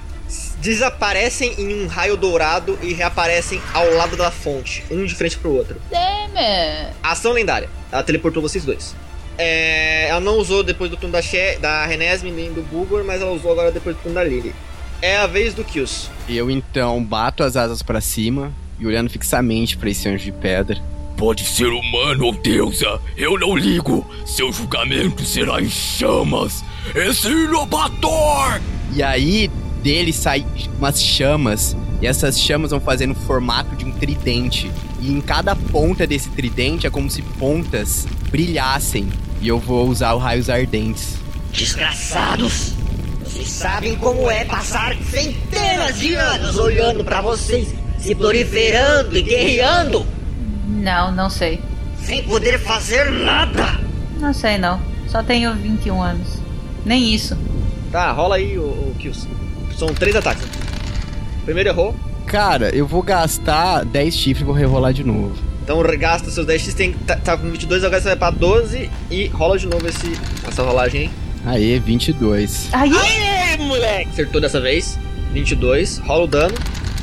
desaparecem em um raio dourado e reaparecem ao lado da fonte, um de frente pro outro. Damn it. Ação lendária. Ela teleportou vocês dois. É, ela não usou depois do turno da, She da Renesme nem do Bulgor, mas ela usou agora depois do turno da Lily. É a vez do Kills. Eu então bato as asas pra cima e olhando fixamente pra esse anjo de pedra. Pode ser humano ou deusa, eu não ligo. Seu julgamento será em chamas. Esse Inobator! E aí dele sai umas chamas e essas chamas vão fazendo o formato de um tridente. E em cada ponta desse tridente é como se pontas brilhassem. E eu vou usar os raios ardentes. Desgraçados! Vocês sabem como é passar centenas de anos olhando pra vocês se proliferando e guerreando Não, não sei. sem poder fazer nada! Não sei não. Só tenho 21 anos. Nem isso. Tá, rola aí o, o Kills. São três ataques. Primeiro errou, Cara, eu vou gastar 10 chifres e vou rerolar de novo. então regasta seus 10 x tem tá, tá com 22, agora você vai pra 12 e rola de novo esse, essa rolagem aí. Aê, 22. Aí! Acertou dessa vez. 22, rola o dano.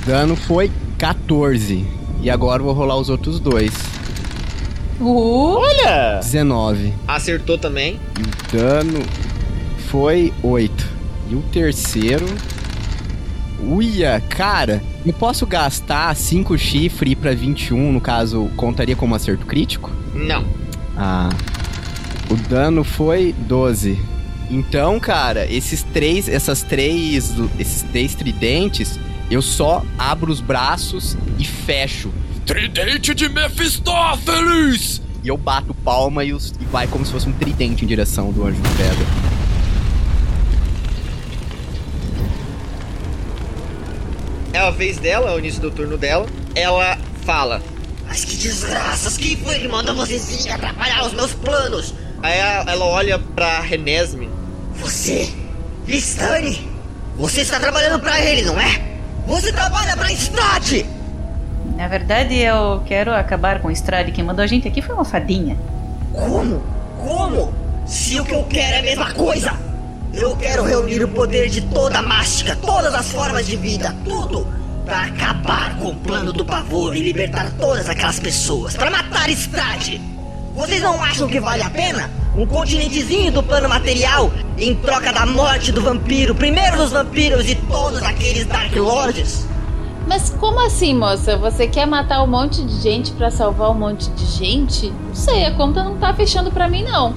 Dano foi 14. E agora eu vou rolar os outros dois. Uh, Olha! 19. Acertou também. E o dano foi 8. E o terceiro. Uia, cara, eu posso gastar 5 chifre pra 21, no caso, contaria como acerto crítico? Não. Ah. O dano foi 12. Então, cara, esses três, essas três, esses três tridentes, eu só abro os braços e fecho. Tridente de Mephistófeles! E eu bato palma e, os, e vai como se fosse um tridente em direção do anjo de pedra. É a vez dela, é o início do turno dela. Ela fala. Mas que desgraças! Quem foi que mandou vocês virem atrapalhar os meus planos? Aí ela ela olha pra Renesme. Você, Listane, você está trabalhando pra ele, não é? Você trabalha pra Strade! Na verdade, eu quero acabar com o Strade. Quem mandou a gente aqui foi uma fadinha. Como? Como? Se o que eu quero é a mesma coisa! Eu quero reunir o poder de toda a mástica, todas as formas de vida, tudo! Pra acabar com o plano do pavor e libertar todas aquelas pessoas, pra matar Strade! Vocês não acham que vale a pena? Um continentezinho do plano material em troca da morte do vampiro, primeiro dos vampiros e todos aqueles Dark Lords? Mas como assim, moça? Você quer matar um monte de gente pra salvar um monte de gente? Não sei, a conta não tá fechando pra mim, não.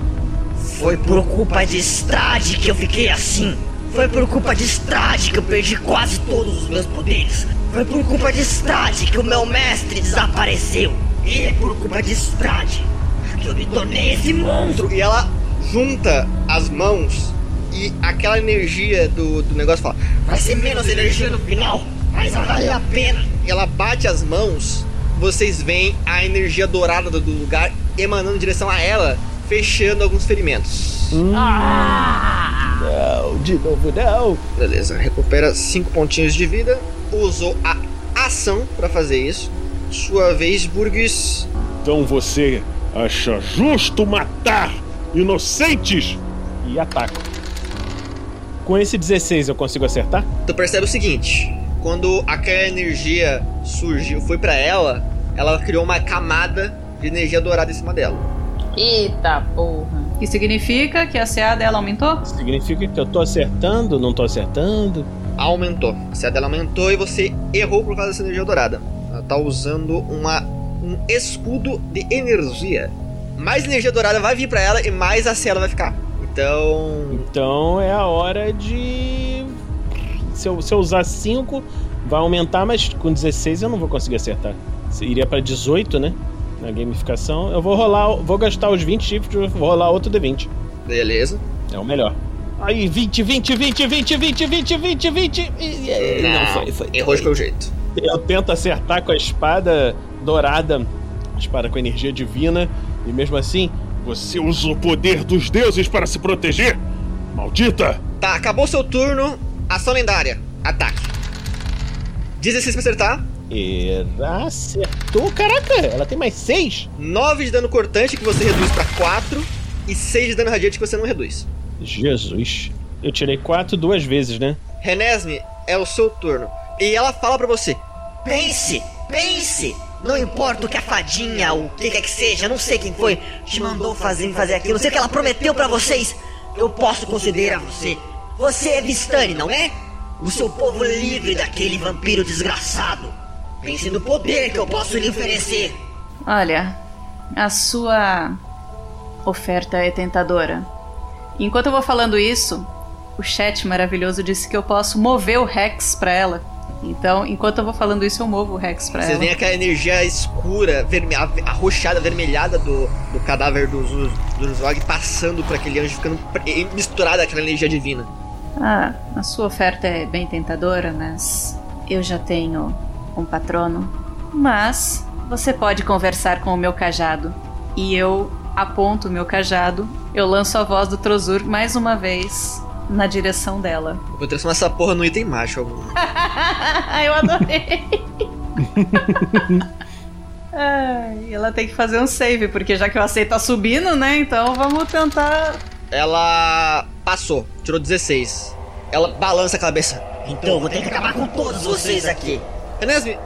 Foi por culpa de Strade que eu fiquei assim. Foi por culpa de Strade que eu perdi quase todos os meus poderes. Foi por culpa de Strade que o meu mestre desapareceu. E é por culpa de Strade eu me tornei esse monstro. E ela junta as mãos e aquela energia do, do negócio fala. Vai ser menos energia no final, mas vai valer a pena. E ela bate as mãos, vocês veem a energia dourada do, do lugar emanando em direção a ela, fechando alguns ferimentos. Não, de novo não. Beleza, recupera 5 pontinhos de vida. Usou a ação pra fazer isso. Sua vez, Burgess. Então você acha justo matar inocentes e ataca. Com esse 16 eu consigo acertar? Tu percebe o seguinte: quando aquela energia surgiu, foi pra ela, ela criou uma camada de energia dourada em cima dela. Eita porra. Que significa que a CA dela aumentou? Significa que eu tô acertando, não tô acertando? Aumentou. A CA dela aumentou e você errou por causa dessa energia dourada. Ela tá usando uma, um escudo de energia. Mais energia dourada vai vir pra ela e mais a CA ela vai ficar. Então. Então é a hora de. Se eu, se eu usar 5, vai aumentar, mas com 16 eu não vou conseguir acertar. Se Iria pra 18, né? Na gamificação. Eu vou rolar. Vou gastar os 20 chifres, vou rolar outro D20. Beleza. É o melhor. Aí, 20, 20, 20, 20, 20, 20, 20, 20. E, e, Não, não foi, foi. Errou de qualquer jeito. Eu tento acertar com a espada dourada, espada com energia divina, e mesmo assim, você usa o poder dos deuses para se proteger? Maldita! Tá, acabou seu turno. Ação lendária. Ataque. 16 pra acertar. Era acertou, caraca, ela tem mais 6? 9 de dano cortante que você reduz pra 4. E 6 de dano radiante que você não reduz. Jesus. Eu tirei 4 duas vezes, né? Renesme, é o seu turno. E ela fala pra você: Pense, pense. Não importa o que a fadinha, o que quer que seja, não sei quem foi, te mandou fazer fazer aquilo, não sei o que ela prometeu pra vocês. Eu posso conceder a você. Você é Vistani, não é? O seu povo livre daquele vampiro desgraçado. Pense no poder que eu posso lhe oferecer. Olha, a sua oferta é tentadora. Enquanto eu vou falando isso, o chat maravilhoso disse que eu posso mover o Rex pra ela. Então, enquanto eu vou falando isso, eu movo o Rex pra Vocês ela. veem aquela energia escura, verme a- arroxeada, avermelhada do, do cadáver do, Zu- do Zog passando por aquele anjo, ficando misturada àquela energia divina. Ah, a sua oferta é bem tentadora, mas eu já tenho um patrono. Mas você pode conversar com o meu cajado. E eu aponto o meu cajado, eu lanço a voz do Trozur mais uma vez na direção dela. Eu vou transformar essa porra no item macho algum. eu adorei! Ai, ela tem que fazer um save, porque já que eu aceito tá subindo, né? Então vamos tentar. Ela passou, tirou 16. Ela balança a cabeça. Então eu vou ter que acabar com todos vocês aqui. Enesme,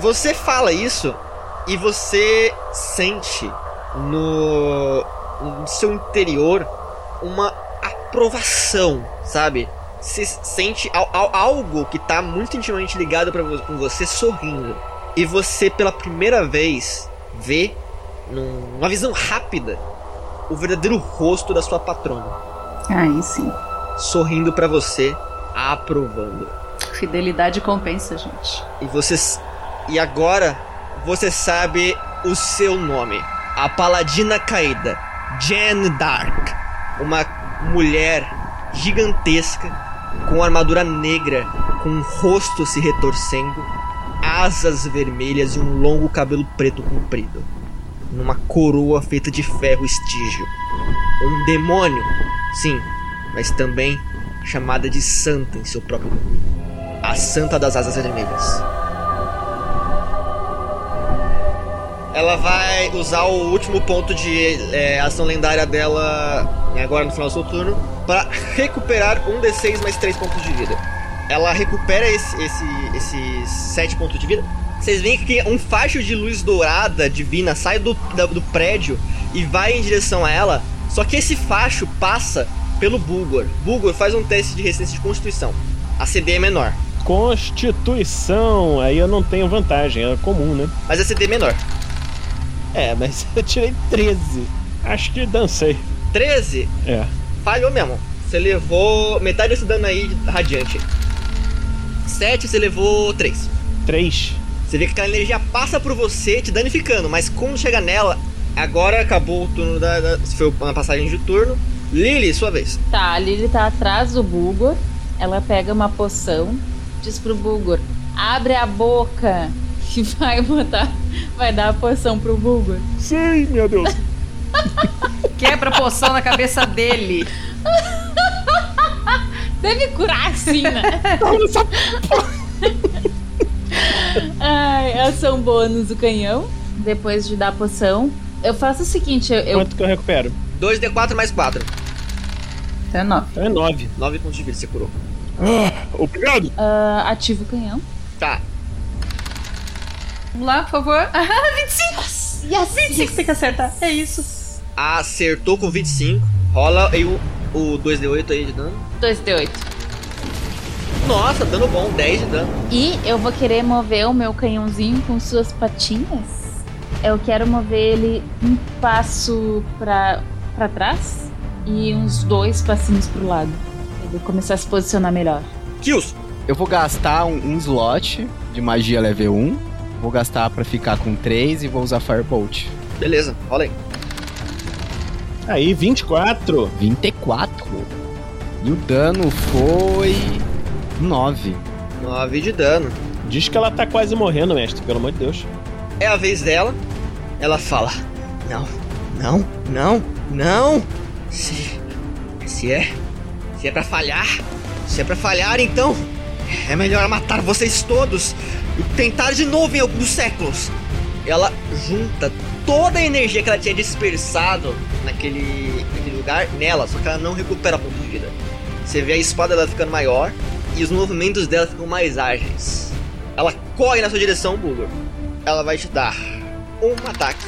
você fala isso e você sente no, no seu interior uma aprovação, sabe? se sente al- al- algo que tá muito intimamente ligado pra vo- com você sorrindo. E você, pela primeira vez, vê, num- numa visão rápida, o verdadeiro rosto da sua patrona. Aí sim. Sorrindo pra você, aprovando. Fidelidade compensa, gente. E você. E agora você sabe o seu nome. A paladina caída. Jen Dark. Uma mulher gigantesca com armadura negra, com um rosto se retorcendo, asas vermelhas e um longo cabelo preto comprido. Numa coroa feita de ferro estígio. Um demônio, sim, mas também chamada de santa em seu próprio nome. A Santa das Asas Vermelhas. Ela vai usar o último ponto de é, ação lendária dela né, agora no final do seu turno para recuperar um D6 mais 3 pontos de vida. Ela recupera esse, esse, esses 7 pontos de vida. Vocês veem que um facho de luz dourada divina sai do, da- do prédio e vai em direção a ela. Só que esse facho passa pelo Bulgor. Bulgor faz um teste de resistência de constituição. A CD é menor, Constituição, aí eu não tenho vantagem, é comum, né? mas a CD é menor. É, mas eu tirei 13. Acho que dancei. 13 É. Falhou mesmo. Você levou metade desse dano aí radiante. 7, você levou 3. 3. Você vê que aquela energia passa por você, te danificando, mas quando chega nela, agora acabou o turno da. da foi uma passagem de turno. Lily, sua vez. Tá, a Lily tá atrás do Bulgor. Ela pega uma poção, diz pro Bulgor: abre a boca que vai botar. Vai dar a poção pro Bulgor. Sim, meu Deus. Quebra a poção na cabeça dele. Deve curar sim, né? Ai, ação bônus do canhão. Depois de dar a poção. Eu faço o seguinte, eu. eu- Quanto que eu recupero? 2d4 mais 4. Então é 9. Então é 9. 9 pontos de vida, você curou. Obrigado. ah, ativo o canhão. Tá. Vamos lá, por favor. Ah, 25! Yes! 25 tem que acertar. É isso. Acertou com 25. Rola aí o, o 2d8 aí de dano. 2d8. Nossa, dano bom, 10 de dano. E eu vou querer mover o meu canhãozinho com suas patinhas. Eu quero mover ele um passo pra, pra trás e uns dois passinhos pro lado. Pra ele começar a se posicionar melhor. Kills. Eu vou gastar um, um slot de magia level 1. Vou gastar pra ficar com 3 e vou usar Firebolt. Beleza, rola aí. Aí, 24. 24. E o dano foi 9. 9 de dano. Diz que ela tá quase morrendo, mestre, pelo amor de Deus. É a vez dela. Ela fala: Não, não, não, não. Se, se é. Se é pra falhar. Se é pra falhar, então. É melhor matar vocês todos e tentar de novo em alguns séculos. Ela junta toda a energia que ela tinha dispersado naquele, naquele lugar nela, só que ela não recupera ponto de vida. Você vê a espada dela ficando maior e os movimentos dela ficam mais ágeis. Ela corre na sua direção, Bulgor. Ela vai te dar um ataque.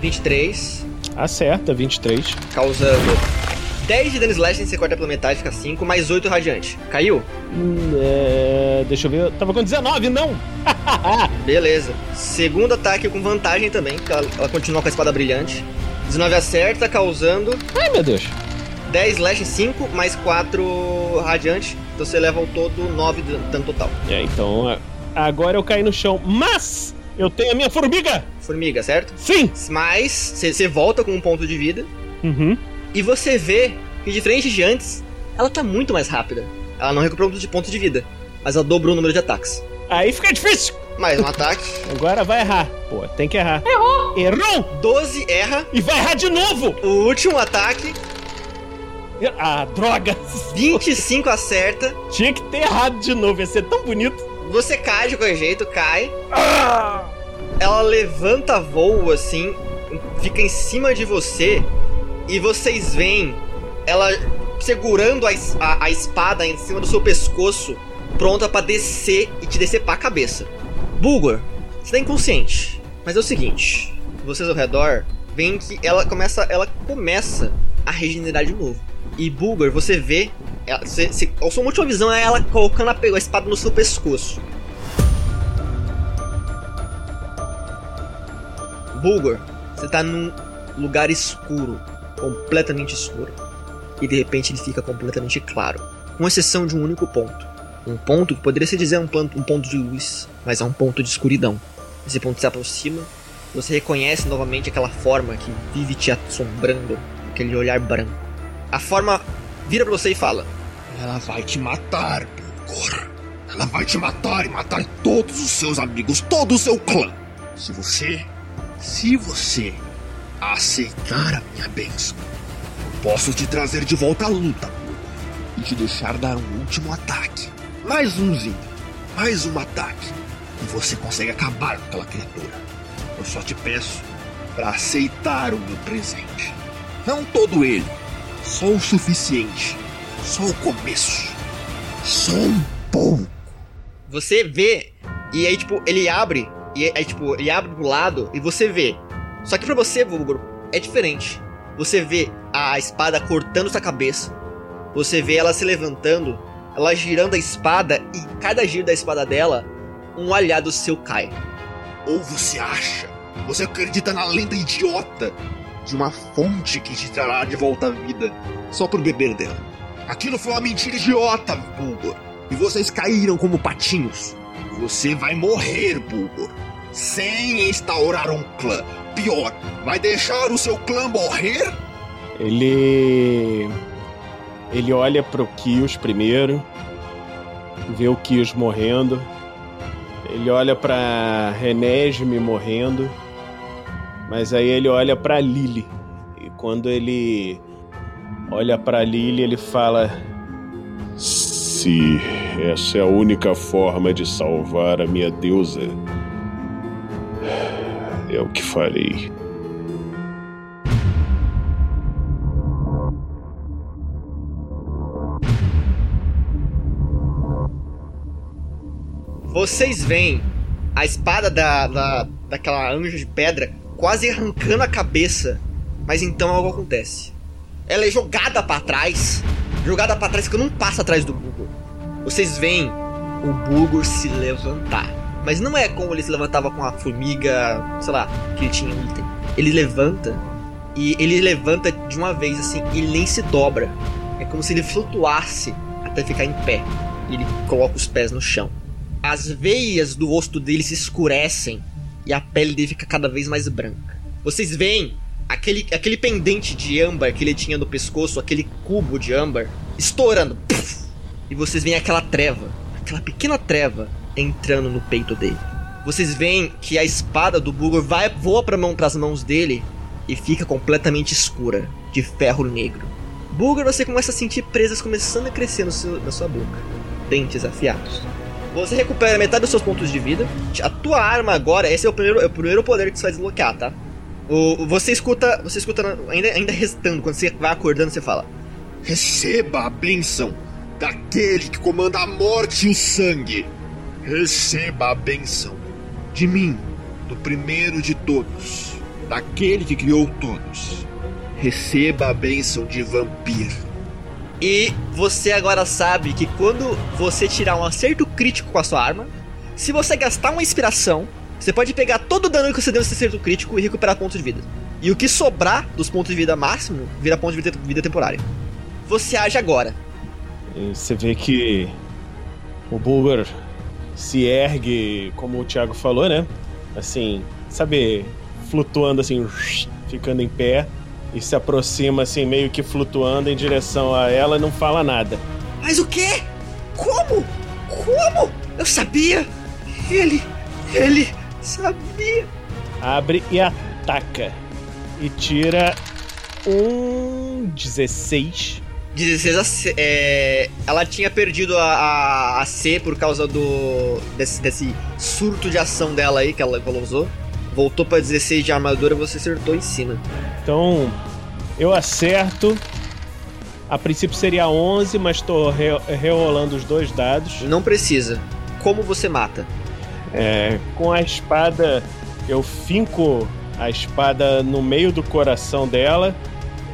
23, Acerta, 23. causando 10 de dano slashing, você corta pela metade, fica 5, mais 8 radiante. Caiu? Hum, é, deixa eu ver. Eu tava com 19, não! Beleza. Segundo ataque com vantagem também, porque ela, ela continua com a espada brilhante. 19 acerta, causando Ai, meu Deus. 10 slashing, 5, mais 4 radiante. Então você leva ao todo 9 de dano total. É, então, a- agora eu caí no chão. Mas eu tenho a minha formiga! Formiga, certo? Sim! Mas você volta com um ponto de vida. Uhum. E você vê que, diferente de antes, ela tá muito mais rápida. Ela não recuperou de ponto de vida, mas ela dobrou o número de ataques. Aí fica difícil. Mais um ataque. Agora vai errar. Pô, tem que errar. Errou! Errou! 12 erra. E vai errar de novo! O último ataque. Ah, droga! 25 acerta. Tinha que ter errado de novo, ia ser tão bonito. Você cai de qualquer jeito, cai. Ela levanta voo assim, fica em cima de você. E vocês veem ela segurando a, a- a espada em cima do seu pescoço, pronta pra descer e te decepar a cabeça. Bulgor, você tá inconsciente. Mas é o seguinte, vocês ao redor veem que ela começa, ela começa a regenerar de novo. E Bulgor, você vê ela- cê- cê- a sua última visão é ela colocando a, a espada no seu pescoço. Bulgor, você tá num lugar escuro, completamente escuro. E de repente ele fica completamente claro, com exceção de um único ponto. Um ponto que poderia se dizer um ponto, um ponto de luz, mas é um ponto de escuridão. Esse ponto se aproxima, você reconhece novamente aquela forma que vive te assombrando, aquele olhar branco. A forma vira pra você e fala: Ela vai te matar, Bulgor. Ela vai te matar e matar todos os seus amigos, todo o seu clã. Se você. Se você aceitar a minha bênção, posso te trazer de volta à luta. E te deixar dar um último ataque. Mais umzinho. Mais um ataque. E você consegue acabar com aquela criatura. Eu só te peço para aceitar o meu presente. Não todo ele, só o suficiente. Só o começo. Só um pouco. Você vê, e aí, tipo, ele abre, e aí, tipo, ele abre pro lado e você vê. Só que pra você, Vulgor, é diferente. Você vê a espada cortando sua cabeça, você vê ela se levantando, ela girando a espada, e cada giro da espada dela, um aliado seu cai. Ou você acha, você acredita na lenda idiota de uma fonte que te trará de volta à vida só por beber dela. Aquilo foi uma mentira idiota, Bulgor. E vocês caíram como patinhos. Você vai morrer, Bulgor. Sem instaurar um clã. Pior, vai deixar o seu clã morrer? Ele. Ele olha pro Kios primeiro, vê o Kios morrendo. Ele olha pra Renesme morrendo. Mas aí ele olha pra Lily. E quando ele olha pra Lily, ele fala: Se essa é a única forma de salvar a minha deusa, é o que farei. Vocês veem a espada da, da, daquela anja de pedra quase arrancando a cabeça, mas então algo acontece. Ela é jogada pra trás, jogada pra trás que não passa atrás do Bulgur. Vocês veem o Bulgur se levantar, mas não é como ele se levantava com a formiga, sei lá, que ele tinha um item. Ele levanta e ele levanta de uma vez assim, e ele nem se dobra. É como se ele flutuasse até ficar em pé. Ele coloca os pés no chão as veias do rosto dele se escurecem e a pele dele fica cada vez mais branca. Vocês veem aquele, aquele pendente de âmbar que ele tinha no pescoço, aquele cubo de âmbar, estourando. Puf! E vocês veem aquela treva, aquela pequena treva entrando no peito dele. Vocês veem que a espada do Bulgor vai voa para mão as mãos dele e fica completamente escura, de ferro negro. Bulgor, você começa a sentir presas começando a crescer seu- na sua boca, dentes afiados. Você recupera metade dos seus pontos de vida. A tua arma agora, esse é o primeiro, é o primeiro poder que você vai desbloquear, tá? O, você escuta, você escuta ainda, ainda restando, quando você vai acordando, você fala: Receba a bênção daquele que comanda a morte e o sangue. Receba a bênção de mim, do primeiro de todos, daquele que criou todos. Receba a bênção de Vampir. E você agora sabe que quando você tirar um acerto crítico com a sua arma, se você gastar uma inspiração, você pode pegar todo o dano que você deu nesse acerto crítico e recuperar pontos de vida. E o que sobrar dos pontos de vida máximo vira ponto de vida, vida temporária. Você age agora. E você vê que o Bulgar se ergue, como o Thiago falou, né? Assim, sabe, flutuando assim, ficando em pé e se aproxima assim, meio que flutuando em direção a ela e não fala nada. Mas o quê? Como? Como? Eu sabia! Ele. Ele sabia! Abre e ataca. E tira um 16. 16 a C, é, ela tinha perdido a, a, a C por causa do desse, desse surto de ação dela aí que ela, que ela usou. Voltou pra 16 de armadura, você acertou em cima. Então, eu acerto. A princípio seria 11, mas tô re rerolando os dois dados. Não precisa. Como você mata? É, com a espada, eu finco a espada no meio do coração dela,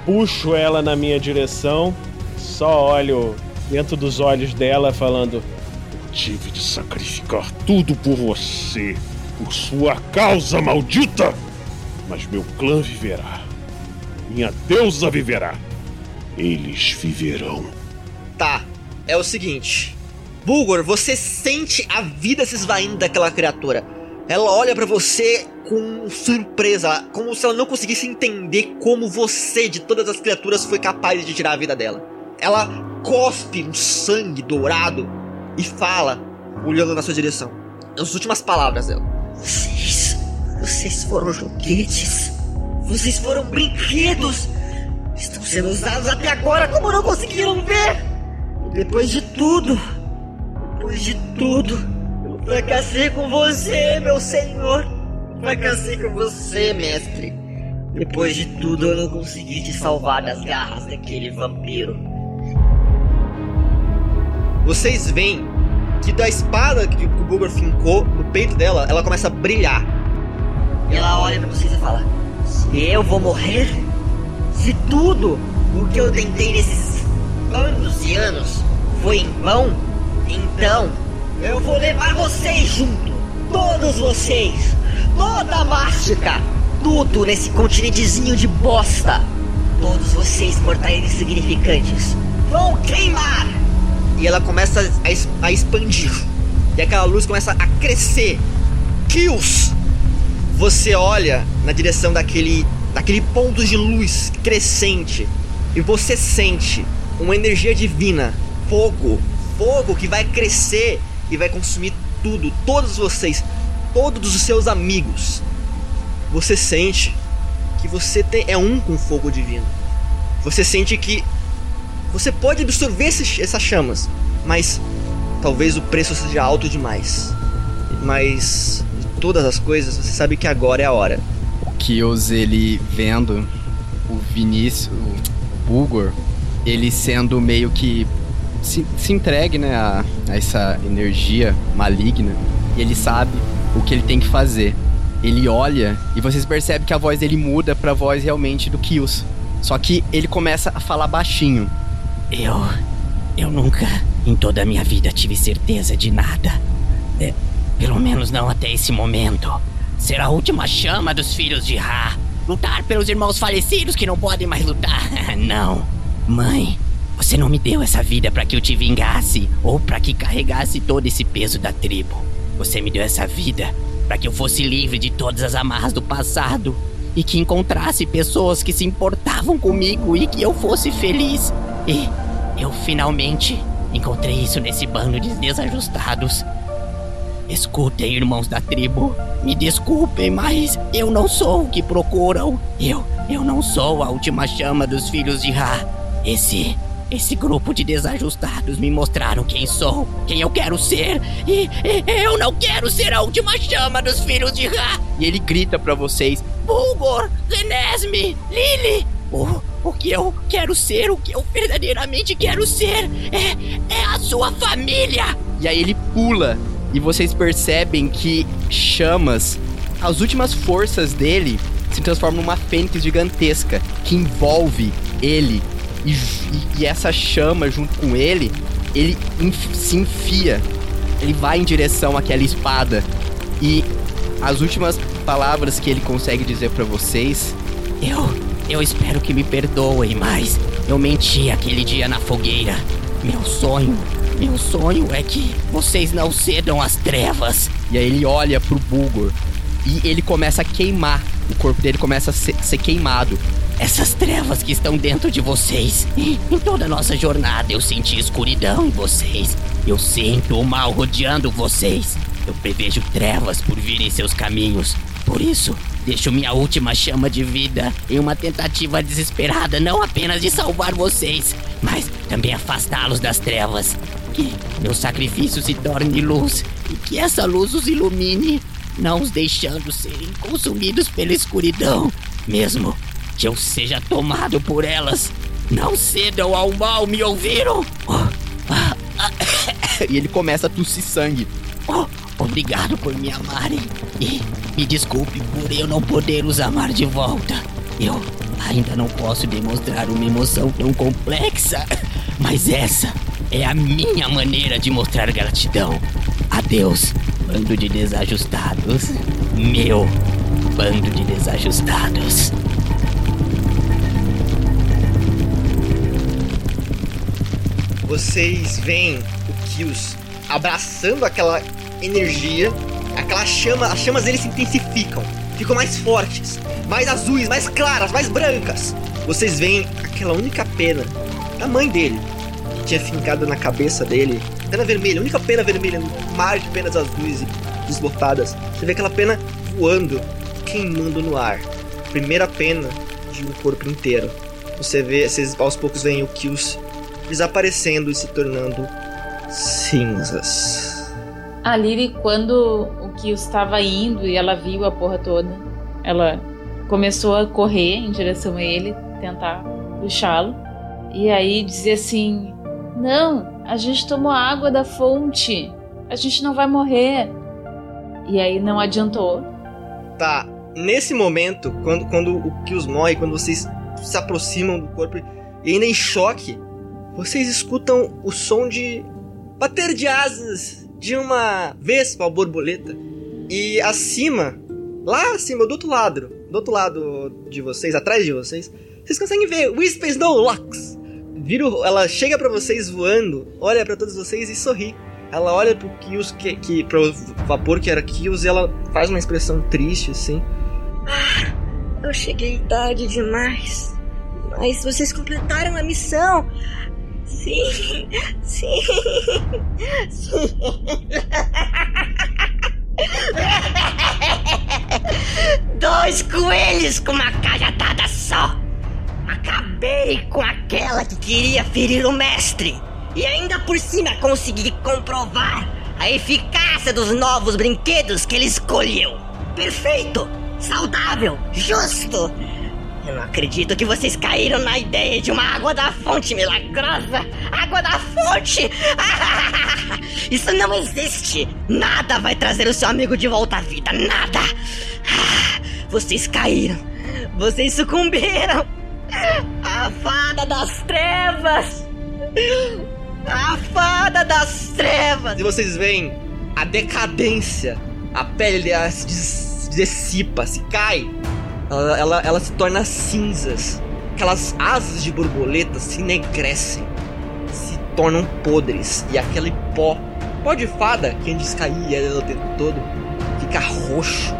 puxo ela na minha direção, só olho dentro dos olhos dela, falando: Tive de sacrificar tudo por você, por sua causa maldita. Mas meu clã viverá. Minha deusa viverá. Eles viverão. Tá, é o seguinte. Bulgor, você sente a vida se esvaindo daquela criatura. Ela olha pra você com surpresa, como se ela não conseguisse entender como você, de todas as criaturas, foi capaz de tirar a vida dela. Ela cospe um sangue dourado e fala, olhando na sua direção. As últimas palavras dela. Vocês. Vocês foram joguetes. Vocês foram brinquedos. Estão sendo usados até agora como não conseguiram ver. Depois de tudo. Depois de tudo. Eu fracassei com você, meu senhor. Fracassei com você, mestre. Depois de tudo, eu não consegui te salvar das garras daquele vampiro. Vocês veem que da espada que o Bulgor fincou no peito dela, ela começa a brilhar. E ela olha pra vocês e fala: eu vou morrer, se tudo o que eu tentei nesses anos e anos foi em vão, então eu vou levar vocês junto. Todos vocês. Toda a mágica. Tudo nesse continentezinho de bosta. Todos vocês, mortais insignificantes, vão queimar. E ela começa a, a expandir. E aquela luz começa a crescer. Kills! Você olha na direção daquele, daquele ponto de luz crescente. E você sente uma energia divina. Fogo. Fogo que vai crescer e vai consumir tudo. Todos vocês. Todos os seus amigos. Você sente que você é um com o fogo divino. Você sente que você pode absorver esses- essas chamas, mas talvez o preço seja alto demais. Mas de todas as coisas, você sabe que agora é a hora. O Kills, ele vendo o Vinícius, o Bulgor, ele sendo meio que se, se entregue, né, a, a essa energia maligna, e ele sabe o que ele tem que fazer. Ele olha e vocês percebem que a voz dele muda pra voz realmente do Kills. Só que ele começa a falar baixinho. Eu. Eu nunca, em toda a minha vida, tive certeza de nada. É, pelo menos não até esse momento. Ser a última chama dos filhos de Ra. Lutar pelos irmãos falecidos que não podem mais lutar. não. Mãe, você não me deu essa vida para que eu te vingasse ou para que carregasse todo esse peso da tribo. Você me deu essa vida para que eu fosse livre de todas as amarras do passado e que encontrasse pessoas que se importavam comigo e que eu fosse feliz. E eu finalmente encontrei isso nesse bando de desajustados. Escutem, irmãos da tribo. Me desculpem, mas eu não sou o que procuram. Eu, eu não sou a última chama dos filhos de Ra. Esse, esse grupo de desajustados me mostraram quem sou, quem eu quero ser. E, e eu não quero ser a última chama dos filhos de Ra. E ele grita pra vocês: Bulgor, Renesme, Lily. O, o que eu quero ser, o que eu verdadeiramente quero ser é, é a sua família. E aí ele pula e vocês percebem que chamas, as últimas forças dele se transformam numa fênix gigantesca que envolve ele. E, e- e essa chama junto com ele, ele enf- se enfia, ele vai em direção àquela espada. E as últimas palavras que ele consegue dizer pra vocês, Eu, eu espero que me perdoem, mas eu menti aquele dia na fogueira. Meu sonho, meu sonho é que vocês não cedam às trevas. E aí ele olha pro Bulgor e ele começa a queimar. O corpo dele começa a ser, ser queimado. Essas trevas que estão dentro de vocês. Em toda a nossa jornada eu senti escuridão em vocês. Eu sinto o mal rodeando vocês. Eu prevejo trevas por vir em seus caminhos. Por isso, deixo minha última chama de vida em uma tentativa desesperada não apenas de salvar vocês, mas também afastá-los das trevas. Que meu sacrifício se torne luz e que essa luz os ilumine, não os deixando serem consumidos pela escuridão, mesmo que eu seja tomado por elas. Não cedam ao mal, me ouviram? e ele começa a tossir sangue. Oh, obrigado por me amarem. E me desculpe por eu não poder os amar de volta. Eu ainda não posso demonstrar uma emoção tão complexa. Mas essa, É a minha maneira de mostrar gratidão. Adeus, bando de desajustados. Meu bando de desajustados. Vocês veem o Kills abraçando aquela energia, aquela chama, as chamas dele se intensificam, ficam mais fortes, mais azuis, mais claras, mais brancas. Vocês veem aquela única pena da mãe dele, que tinha fincado na cabeça dele, pena vermelha, única pena vermelha no mar de penas azuis e desbotadas. Você vê aquela pena voando, queimando no ar. Primeira pena de um corpo inteiro. Você vê, vocês aos poucos veem o Kills desaparecendo e se tornando cinzas. A Lily, quando o Kyo estava indo e ela viu a porra toda, ela começou a correr em direção a ele, tentar puxá-lo. E aí dizia assim: Não, a gente tomou água da fonte, a gente não vai morrer. E aí não adiantou. Tá, nesse momento, quando, quando o Kills morre, quando vocês se aproximam do corpo e ainda em choque, vocês escutam o som de bater de asas de uma vespa ou borboleta. E acima, lá acima, do outro lado, do outro lado de vocês, atrás de vocês, vocês conseguem ver Whisper Snowlocks. Viro, ela chega para vocês voando, olha para todos vocês e sorri. Ela olha pro Kills, que, que, pro vapor que era Kills, e ela faz uma expressão triste, assim. Ah, eu cheguei tarde demais. Mas vocês completaram a missão. Sim, sim, sim. Dois coelhos com uma cajatada só. Acabei com aquela que queria ferir o mestre. E ainda por cima consegui comprovar a eficácia dos novos brinquedos que ele escolheu. Perfeito, saudável, justo. Eu não acredito que vocês caíram na ideia de uma água da fonte milagrosa! Água da fonte! Isso não existe! Nada vai trazer o seu amigo de volta à vida! Nada! Vocês caíram! Vocês sucumbiram! A fada das trevas! A fada das trevas! E vocês veem a decadência, a pele se dissipa, se cai. Ela, ela, ela se torna cinzas. Aquelas asas de borboleta se enegrecem, se tornam podres. E aquele pó, pó de fada que antes caía o tempo todo, fica roxo.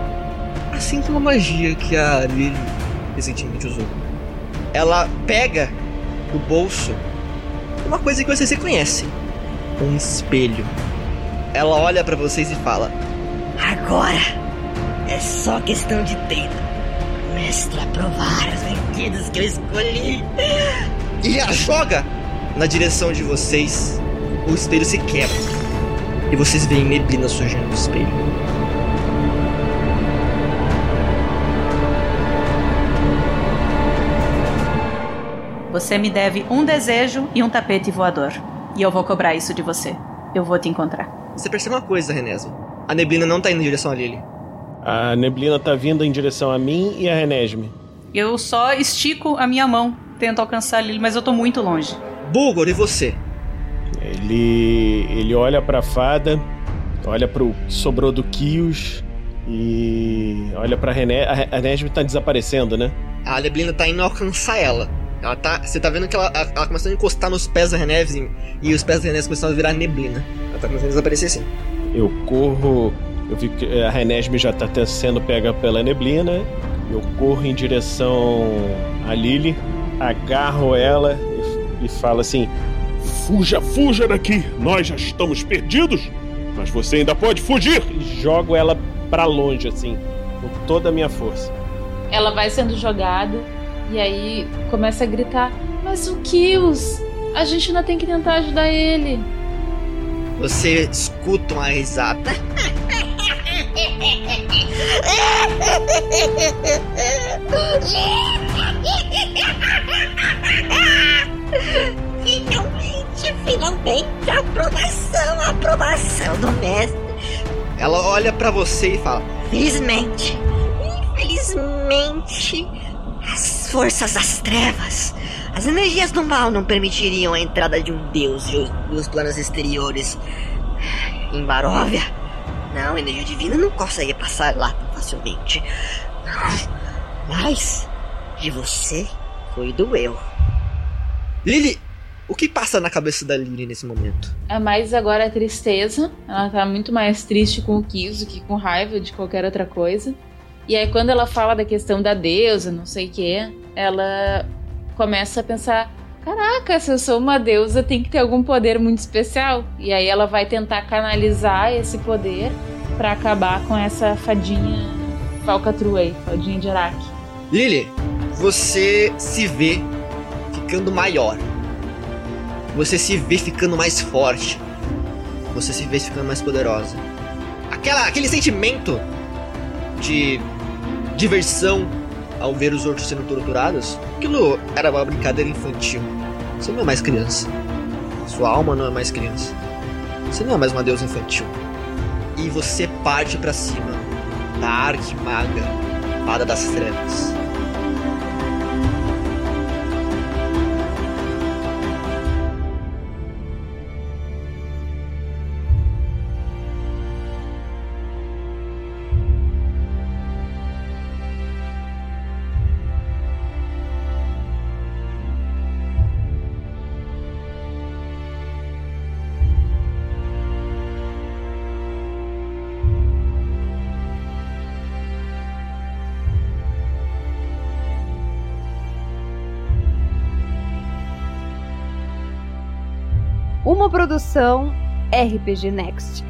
Assim como a magia que a Lily recentemente usou. Ela pega do bolso uma coisa que vocês reconhecem: um espelho. Ela olha pra vocês e fala: Agora é só questão de tempo. Mestre, aprovar os brinquedos que eu escolhi. e a joga na direção de vocês. O espelho se quebra. E vocês veem neblina surgindo no espelho. Você me deve um desejo e um tapete voador. E eu vou cobrar isso de você. Eu vou te encontrar. Você percebe uma coisa, Renesme. A neblina não tá indo em direção a Lily. A neblina tá vindo em direção a mim e a Renesme. Eu só estico a minha mão, tento alcançar ele, mas eu tô muito longe. Bulgor, e você? Ele ele olha pra fada, olha pro que sobrou do Kios e olha pra René. A Re- a Renesme tá desaparecendo, né? A neblina tá indo alcançar ela. Ela tá. Você tá vendo que ela, ela começando a encostar nos pés da Reneves e, os pés da Reneves começaram a virar neblina. Ela tá começando a desaparecer sim. Eu corro. Eu vi que a Renesme já tá até sendo pega pela neblina. Eu corro em direção a Lily, agarro ela e, e falo assim: Fuja, fuja daqui! Nós já estamos perdidos! Mas você ainda pode fugir! e jogo ela pra longe, assim, com toda a minha força. Ela vai sendo jogada e aí começa a gritar: Mas o Kills! A gente ainda tem que tentar ajudar ele. Você escuta uma risada. Finalmente, finalmente, aprovação, aprovação do mestre. Ela olha pra você e fala: Felizmente, infelizmente, as forças das trevas As energias do mal não permitiriam a entrada de um deus dos planos exteriores em Baróvia. Não, a energia divina não consegue passar lá tão facilmente. Mas de você foi do eu. Lily, o que passa na cabeça da Lily nesse momento? É mais agora a tristeza. Ela tá muito mais triste com o Kiso que com raiva de qualquer outra coisa. E aí quando ela fala da questão da deusa, não sei o que, ela começa a pensar: caraca, se eu sou uma deusa, tem que ter algum poder muito especial. E aí ela vai tentar canalizar esse poder para acabar com essa fadinha falcatrua aí, fadinha de Araque. Lily, você se vê ficando maior. Você se vê ficando mais forte. Você se vê ficando mais poderosa. Aquela, aquele sentimento de diversão ao ver os outros sendo torturados, aquilo era uma brincadeira infantil. Você não é mais criança. Sua alma não é mais criança. Você não é mais uma deusa infantil. E você parte para cima da arquimaga, fada das trevas. Produção RPG Next.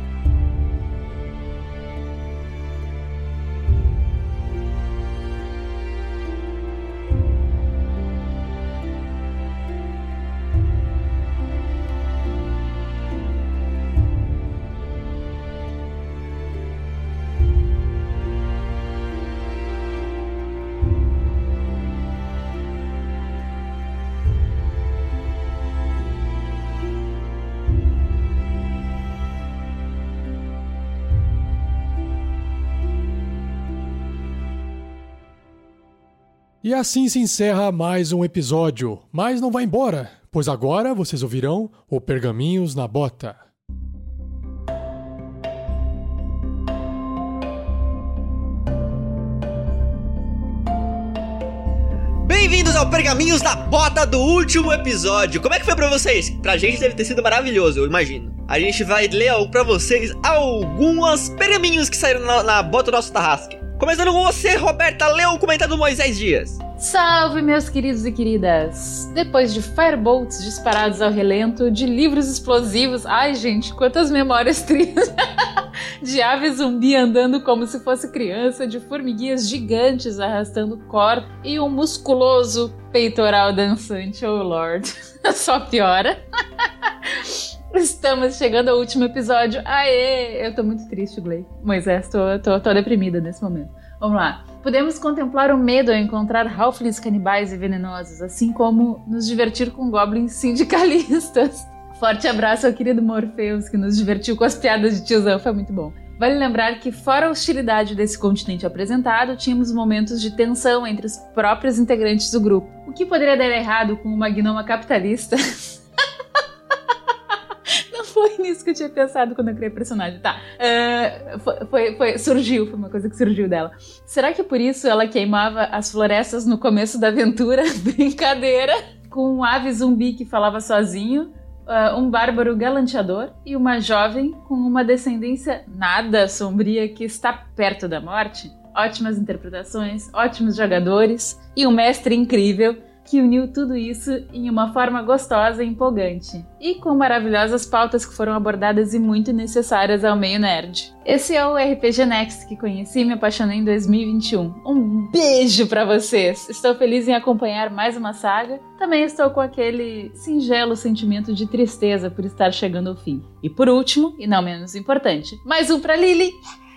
E assim se encerra mais um episódio. Mas não vá embora, pois agora vocês ouvirão o Pergaminhos na Bota. Bem-vindos ao Pergaminhos da Bota do último episódio. Como é que foi pra vocês? Pra gente deve ter sido maravilhoso, eu imagino. A gente vai ler pra vocês alguns pergaminhos que saíram na, na bota do nosso Tarrasque. Começando com você, Roberta, leu o comentário do Moisés Dias. Salve, meus queridos e queridas! Depois de firebolts disparados ao relento, de livros explosivos, ai gente, quantas memórias tristes! de ave zumbi andando como se fosse criança, de formiguinhas gigantes arrastando corpo e um musculoso peitoral dançante, oh lord, só piora. Estamos chegando ao último episódio. Aê! Eu tô muito triste, Gley. Moisés, tô, tô, tô deprimida nesse momento. Vamos lá. Podemos contemplar o medo ao encontrar halflings canibais e venenosos, assim como nos divertir com goblins sindicalistas. Forte abraço ao querido Morpheus, que nos divertiu com as piadas de tiozão, foi muito bom. Vale lembrar que, fora a hostilidade desse continente apresentado, tínhamos momentos de tensão entre os próprios integrantes do grupo. O que poderia dar errado com uma gnoma capitalista? que eu tinha pensado quando eu criei personagem. Tá. Uh, foi, foi, foi, surgiu, foi uma coisa que surgiu dela. Será que por isso ela queimava as florestas no começo da aventura? Brincadeira! Com um ave zumbi que falava sozinho, uh, um bárbaro galanteador e uma jovem com uma descendência nada sombria que está perto da morte? Ótimas interpretações, ótimos jogadores e um mestre incrível que uniu tudo isso em uma forma gostosa e empolgante, e com maravilhosas pautas que foram abordadas e muito necessárias ao meio nerd. Esse é o RPG Next que conheci e me apaixonei em 2021. Um beijo para vocês! Estou feliz em acompanhar mais uma saga. Também estou com aquele singelo sentimento de tristeza por estar chegando ao fim. E por último, e não menos importante, mais um para Lily.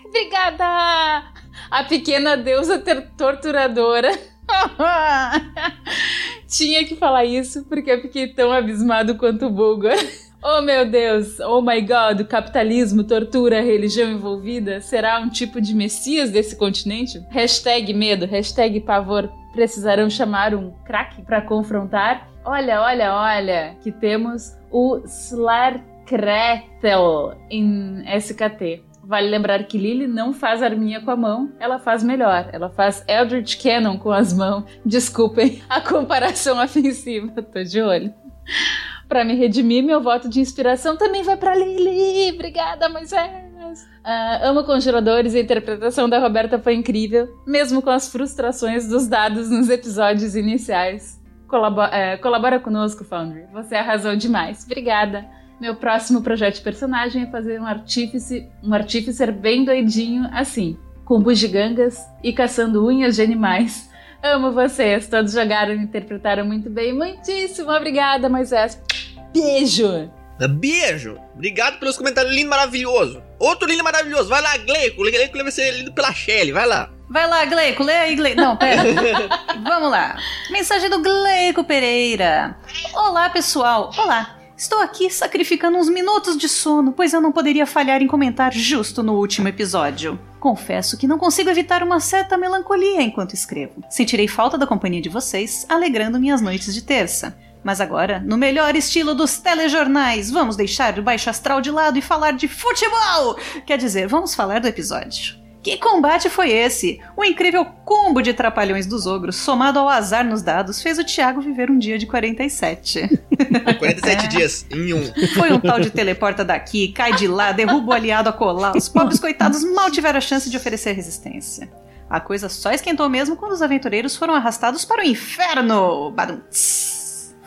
Obrigada! A pequena deusa torturadora Tinha que falar isso porque eu fiquei tão abismado quanto o Bulgar. Oh meu Deus, oh my god, o capitalismo, tortura, religião envolvida será um tipo de messias desse continente? Hashtag medo, hashtag pavor, precisarão chamar um craque para confrontar? Olha, olha, olha, que temos o Slarkretel em SKT. Vale lembrar que Lily não faz arminha com a mão, ela faz melhor. Ela faz Eldritch Cannon com as mãos. Desculpem a comparação ofensiva, tô de olho. Para me redimir, meu voto de inspiração também vai para Lily. Obrigada, Moisés. Uh, amo congeladores a interpretação da Roberta foi incrível, mesmo com as frustrações dos dados nos episódios iniciais. Colabora, é, colabora conosco, Foundry. Você arrasou demais. Obrigada. Meu próximo projeto de personagem é fazer um artífice, um artíficer bem doidinho assim, com bugigangas e caçando unhas de animais. Amo vocês, todos jogaram e interpretaram muito bem. Muitíssimo obrigada, Moisés. Beijo! Beijo! Obrigado pelos comentários lindo, maravilhoso. Outro lindo maravilhoso. Vai lá, Gleico. O Gleico vai ser lido pela Shelly. Vai lá. Vai lá, Gleico. Lê aí, Gleico. Não, pera. Vamos lá. Mensagem do Gleico Pereira. Olá, pessoal. Olá. Estou aqui sacrificando uns minutos de sono, pois eu não poderia falhar em comentar justo no último episódio. Confesso que não consigo evitar uma certa melancolia enquanto escrevo. Sentirei falta da companhia de vocês, alegrando minhas noites de terça. Mas agora, no melhor estilo dos telejornais, vamos deixar o baixo astral de lado e falar de futebol! Quer dizer, vamos falar do episódio. Que combate foi esse? O incrível combo de trapalhões dos ogros, somado ao azar nos dados, fez o Thiago viver um dia de 47. 47 é. dias em um. Foi um tal de teleporta daqui, cai de lá, derruba o aliado a colar. Os pobres coitados mal tiveram a chance de oferecer resistência. A coisa só esquentou mesmo quando os aventureiros foram arrastados para o inferno. Badum.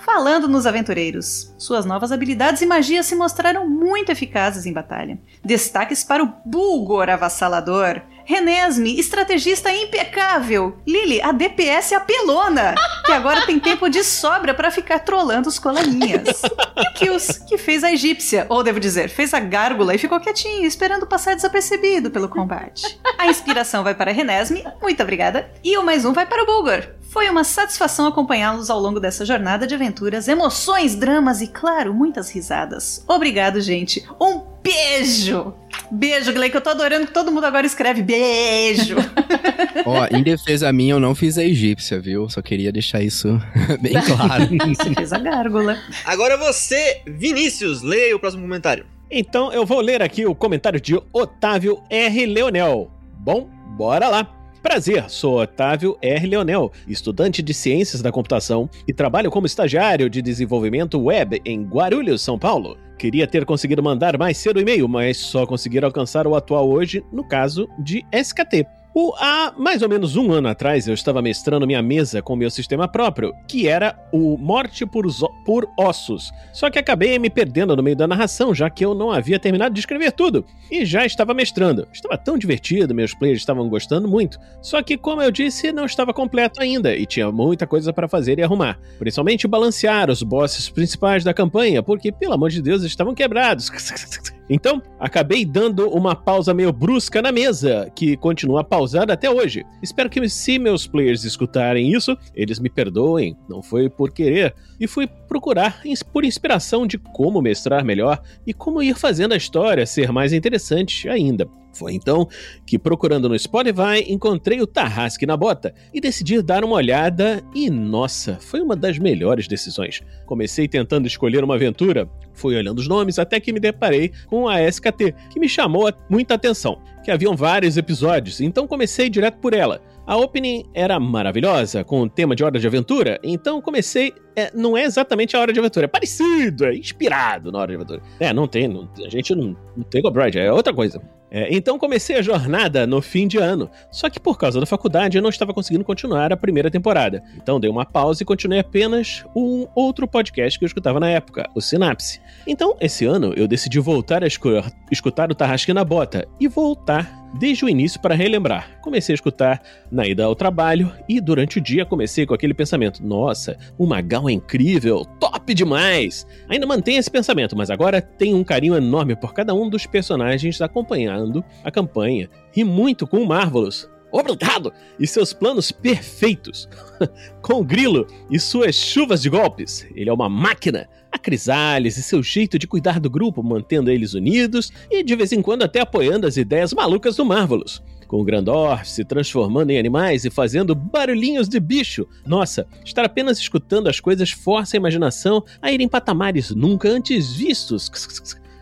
Falando nos aventureiros, suas novas habilidades e magias se mostraram muito eficazes em batalha. Destaques para o Bulgor avassalador, Renesme, estrategista impecável, Lily, a DPS apelona, que agora tem tempo de sobra para ficar trolando os colaninhas. E Kills, que fez a egípcia, ou devo dizer, fez a gárgula e ficou quietinho, esperando passar desapercebido pelo combate. A inspiração vai para Renesme, muito obrigada, e o mais um vai para o Bulgor, foi uma satisfação acompanhá-los ao longo dessa jornada de aventuras, emoções, dramas e, claro, muitas risadas. Obrigado, gente. Um beijo! Beijo, Gleice, que eu tô adorando que todo mundo agora escreve beijo. Ó, em defesa minha, eu não fiz a egípcia, viu? Só queria deixar isso bem claro. Você fez a gárgula. Agora você, Vinícius, leia o próximo comentário. Então eu vou ler aqui o comentário de Otávio R. Leonel. Bom, bora lá. Prazer, sou Otávio R. Leonel, estudante de Ciências da Computação e trabalho como estagiário de desenvolvimento web em Guarulhos, São Paulo. Queria ter conseguido mandar mais cedo o e-mail, mas só conseguir alcançar o atual hoje, no caso de SKT. O, há mais ou menos um ano atrás, eu estava mestrando minha mesa com meu sistema próprio, que era o Morte por, por Ossos. Só que acabei me perdendo no meio da narração, já que eu não havia terminado de escrever tudo. E já estava mestrando. Estava tão divertido, meus players estavam gostando muito. Só que, como eu disse, não estava completo ainda e tinha muita coisa para fazer e arrumar. Principalmente balancear os bosses principais da campanha, porque, pelo amor de Deus, estavam quebrados. Então, acabei dando uma pausa meio brusca na mesa, que continua pausada até hoje. Espero que, se meus players escutarem isso, eles me perdoem, não foi por querer. E fui procurar por inspiração de como mestrar melhor e como ir fazendo a história ser mais interessante ainda. Foi então que, procurando no Spotify, encontrei o Tarrasque na Bota e decidi dar uma olhada e, nossa, foi uma das melhores decisões. Comecei tentando escolher uma aventura, fui olhando os nomes até que me deparei com a SKT, que me chamou muita atenção, que haviam vários episódios, então comecei direto por ela. A opening era maravilhosa, com o tema de Hora de Aventura, então comecei. É, não é exatamente a Hora de Aventura, é parecido, é inspirado na Hora de Aventura. É, não tem, não, a gente não, não tem Gobride, é outra coisa. É, então comecei a jornada no fim de ano, só que por causa da faculdade eu não estava conseguindo continuar a primeira temporada. Então dei uma pausa e continuei apenas um outro podcast que eu escutava na época, o Sinapse. Então, esse ano eu decidi voltar a escutar o Tarrasque na Bota e voltar desde o início para relembrar. Comecei a escutar na ida ao trabalho e durante o dia comecei com aquele pensamento: nossa, o Magal é incrível, top demais! Ainda mantenho esse pensamento, mas agora tenho um carinho enorme por cada um dos personagens acompanhando a campanha. Ri muito com o Marvelous, obrigado! E seus planos perfeitos. Com o Grilo e suas chuvas de golpes. Ele é uma máquina. A Crisales e seu jeito de cuidar do grupo, mantendo eles unidos e de vez em quando até apoiando as ideias malucas do Marvelous. Com o Grandorf se transformando em animais e fazendo barulhinhos de bicho. Nossa, estar apenas escutando as coisas força a imaginação a ir em patamares nunca antes vistos.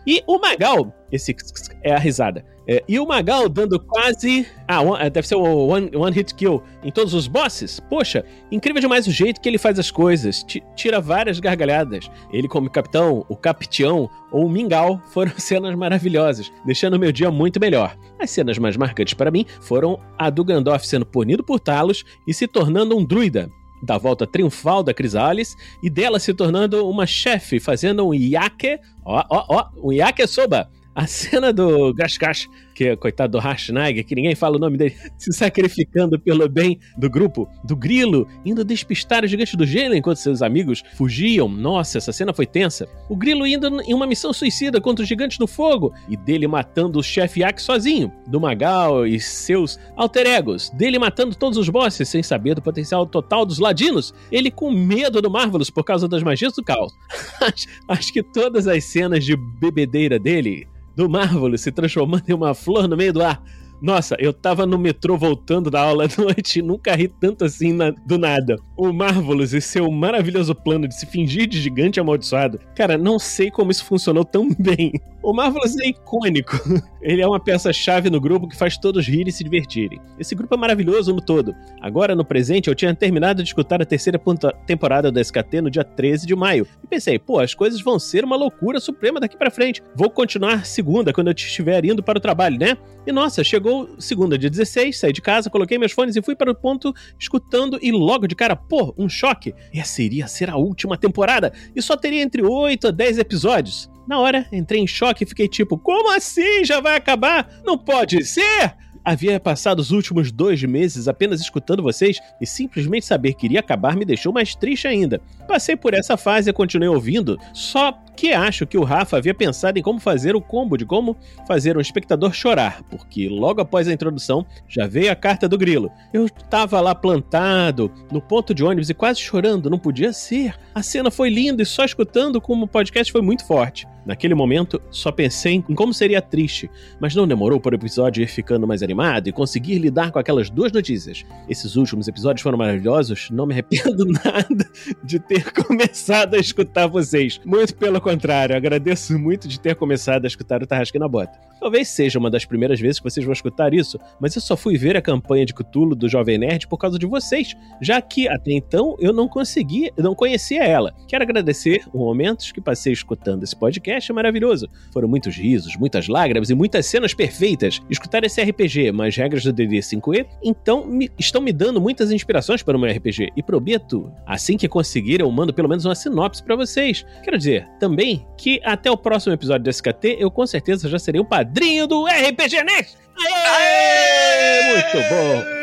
E o Magal, esse é a risada. É, e o Magal dando quase. Ah, one, deve ser o one, one Hit Kill em todos os bosses. Poxa, incrível demais o jeito que ele faz as coisas. T tira várias gargalhadas. Ele, como capitão, o capitão ou o Mingau foram cenas maravilhosas, deixando o meu dia muito melhor. As cenas mais marcantes para mim foram a do Gandalf sendo punido por Talos e se tornando um druida da volta triunfal da Crisales e dela se tornando uma chefe, fazendo um yake, ó, ó, ó, um yake soba. A cena do Gashkash, que é coitado do Hashnag, que ninguém fala o nome dele, se sacrificando pelo bem do grupo, do Grilo, indo despistar o gigante do gelo enquanto seus amigos fugiam. Nossa, essa cena foi tensa. O Grilo indo em uma missão suicida contra os gigantes do fogo e dele matando o chefe Yak sozinho, do Magal e seus alter egos, dele matando todos os bosses sem saber do potencial total dos ladinos, ele com medo do Marvelous por causa das magias do caos. acho, acho que todas as cenas de bebedeira dele do Marvelous se transformando em uma flor no meio do ar. Nossa, eu tava no metrô voltando da aula à noite e nunca ri tanto assim na, do nada. O Marvelous e seu maravilhoso plano de se fingir de gigante amaldiçoado. Cara, não sei como isso funcionou tão bem. O Marvelous é icônico. Ele é uma peça-chave no grupo que faz todos rirem e se divertirem. Esse grupo é maravilhoso no todo. Agora, no presente, eu tinha terminado de escutar a terceira temporada do SKT no dia 13 de maio. E pensei, pô, as coisas vão ser uma loucura suprema daqui para frente. Vou continuar segunda quando eu estiver indo para o trabalho, né? E nossa, chegou segunda, dia 16, saí de casa, coloquei meus fones e fui para o ponto escutando e logo de cara, pô, um choque. Essa iria ser a última temporada e só teria entre 8 a 10 episódios. Na hora, entrei em choque e fiquei tipo, como assim? Já vai acabar? Não pode ser! Havia passado os últimos dois meses apenas escutando vocês e simplesmente saber que iria acabar me deixou mais triste ainda. Passei por essa fase e continuei ouvindo, só que acho que o Rafa havia pensado em como fazer o combo de como fazer um espectador chorar, porque logo após a introdução já veio a carta do grilo. Eu estava lá plantado, no ponto de ônibus e quase chorando, não podia ser. A cena foi linda e só escutando como o podcast foi muito forte. Naquele momento, só pensei em como seria triste, mas não demorou para o episódio ir ficando mais animado e conseguir lidar com aquelas duas notícias. Esses últimos episódios foram maravilhosos, não me arrependo nada de ter começado a escutar vocês. Muito pelo contrário, agradeço muito de ter começado a escutar o Tarrasque na Bota. Talvez seja uma das primeiras vezes que vocês vão escutar isso, mas eu só fui ver a campanha de Cthulhu do Jovem Nerd por causa de vocês, já que até então eu não conseguia, não conhecia ela. Quero agradecer os momentos que passei escutando esse podcast maravilhoso. Foram muitos risos, muitas lágrimas e muitas cenas perfeitas. Escutar esse RPG, mais regras do DD 5e, então me, estão me dando muitas inspirações para o meu RPG. E prometo, assim que conseguir, eu mando pelo menos uma sinopse para vocês. Quero dizer, também, que até o próximo episódio do SKT, eu com certeza já serei um padrinho do RPG Next! Aê! Muito bom!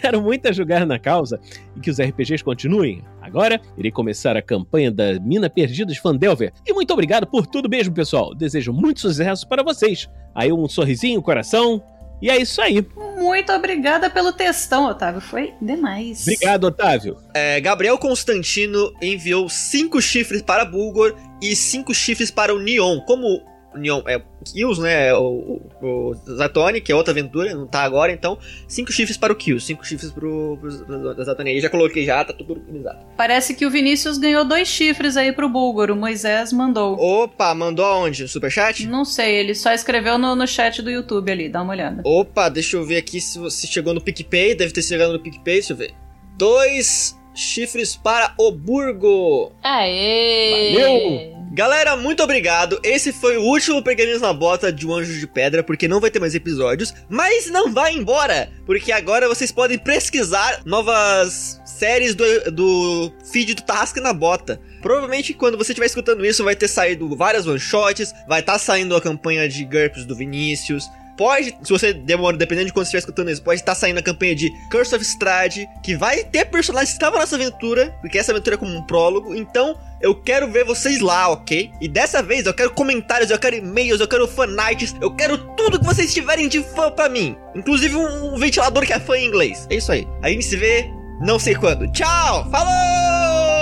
Quero muito jogar na causa e que os RPGs continuem. Agora, irei começar a campanha da Mina Perdida de Fandelver. E muito obrigado por tudo mesmo, pessoal. Desejo muito sucesso para vocês. Aí um sorrisinho, coração. E é isso aí. Muito obrigada pelo textão, Otávio. Foi demais. Obrigado, Otávio. É, Gabriel Constantino enviou cinco chifres para Bulgor e cinco chifres para o Neon. Como Neon é Kills, né? O, o, o Zatoni, que é outra aventura, não tá agora, então cinco chifres para o Kills, cinco chifres pro, pro, pro Zatoni. Aí já coloquei já, tá tudo organizado. Parece que o Vinícius ganhou dois chifres aí pro Bulgor, o Moisés mandou. Opa, mandou aonde? No superchat? Não sei, ele só escreveu no, no chat do YouTube ali, dá uma olhada. Opa, deixa eu ver aqui se você chegou no PicPay, deve ter chegado no PicPay, deixa eu ver. Dois chifres para o Burgo. Aê! Valeu! Galera, muito obrigado. Esse foi o último Pergaminhos na Bota de um Anjo de Pedra, porque não vai ter mais episódios. Mas não vai embora, porque agora vocês podem pesquisar novas séries do, do feed do Tarrasque na Bota. Provavelmente quando você estiver escutando isso vai ter saído várias one-shots, vai estar tá saindo a campanha de GURPS do Vinícius, pode, se você demora, dependendo de quando você estiver escutando isso, pode estar saindo a campanha de Curse of Strahd, que vai ter personagens que estavam nessa aventura, porque essa aventura é como um prólogo, então eu quero ver vocês lá, ok? E dessa vez eu quero comentários, eu quero e-mails, eu quero fanarts, eu quero tudo que vocês tiverem de fã pra mim. Inclusive um, um ventilador que é fã em inglês. É isso aí. A gente se vê não sei quando. Tchau! Falou!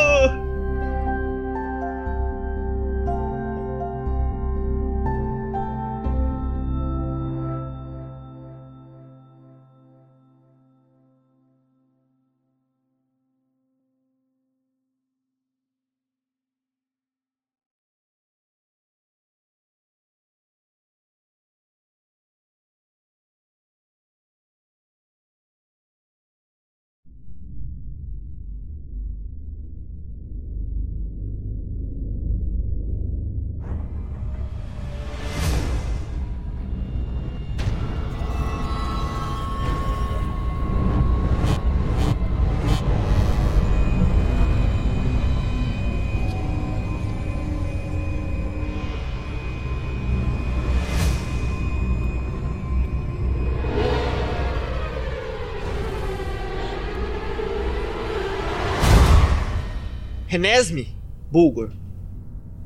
Renesme, Bulgor,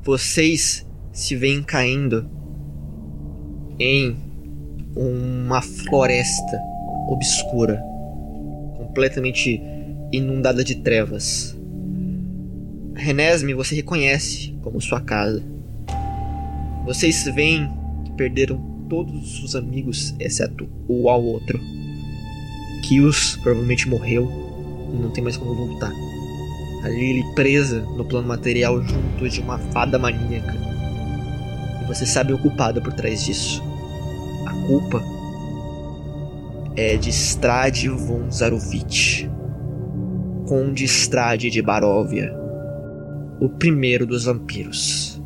vocês se veem caindo em uma floresta obscura, completamente inundada de trevas. Renesme você reconhece como sua casa. Vocês veem que perderam todos os amigos, exceto o ao outro. Kios provavelmente morreu e não tem mais como voltar. A Lily presa no plano material junto de uma fada maníaca. E você sabe o culpado por trás disso. A culpa é de Strade von Zarovich, Conde Strade de Baróvia, o primeiro dos vampiros.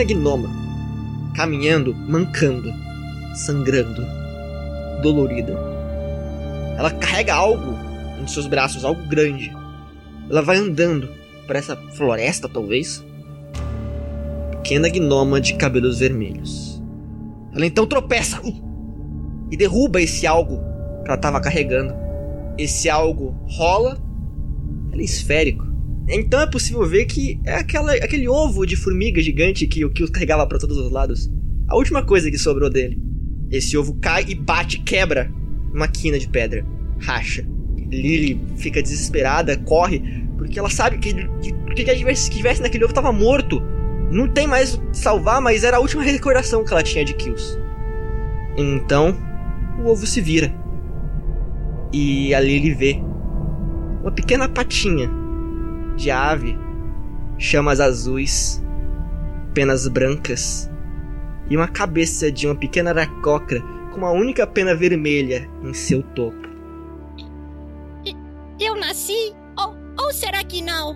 Pequena gnoma, caminhando, mancando, sangrando, dolorida. Ela carrega algo em seus braços, algo grande. Ela vai andando para essa floresta, talvez. Pequena gnoma de cabelos vermelhos. Ela então tropeça uh, e derruba esse algo que ela estava carregando. Esse algo rola, ele é esférico. Então é possível ver que é aquela, aquele ovo de formiga gigante que o Kills carregava para todos os lados. A última coisa que sobrou dele. Esse ovo cai e bate, quebra uma quina de pedra. Racha. Lily fica desesperada, corre, porque ela sabe que, que, que que tivesse naquele ovo estava morto. Não tem mais o que salvar, mas era a última recordação que ela tinha de Kills. Então, o ovo se vira. E a Lily vê uma pequena patinha de ave, chamas azuis, penas brancas e uma cabeça de uma pequena aracocra com uma única pena vermelha em seu topo. Eu nasci? Ou, ou será que não?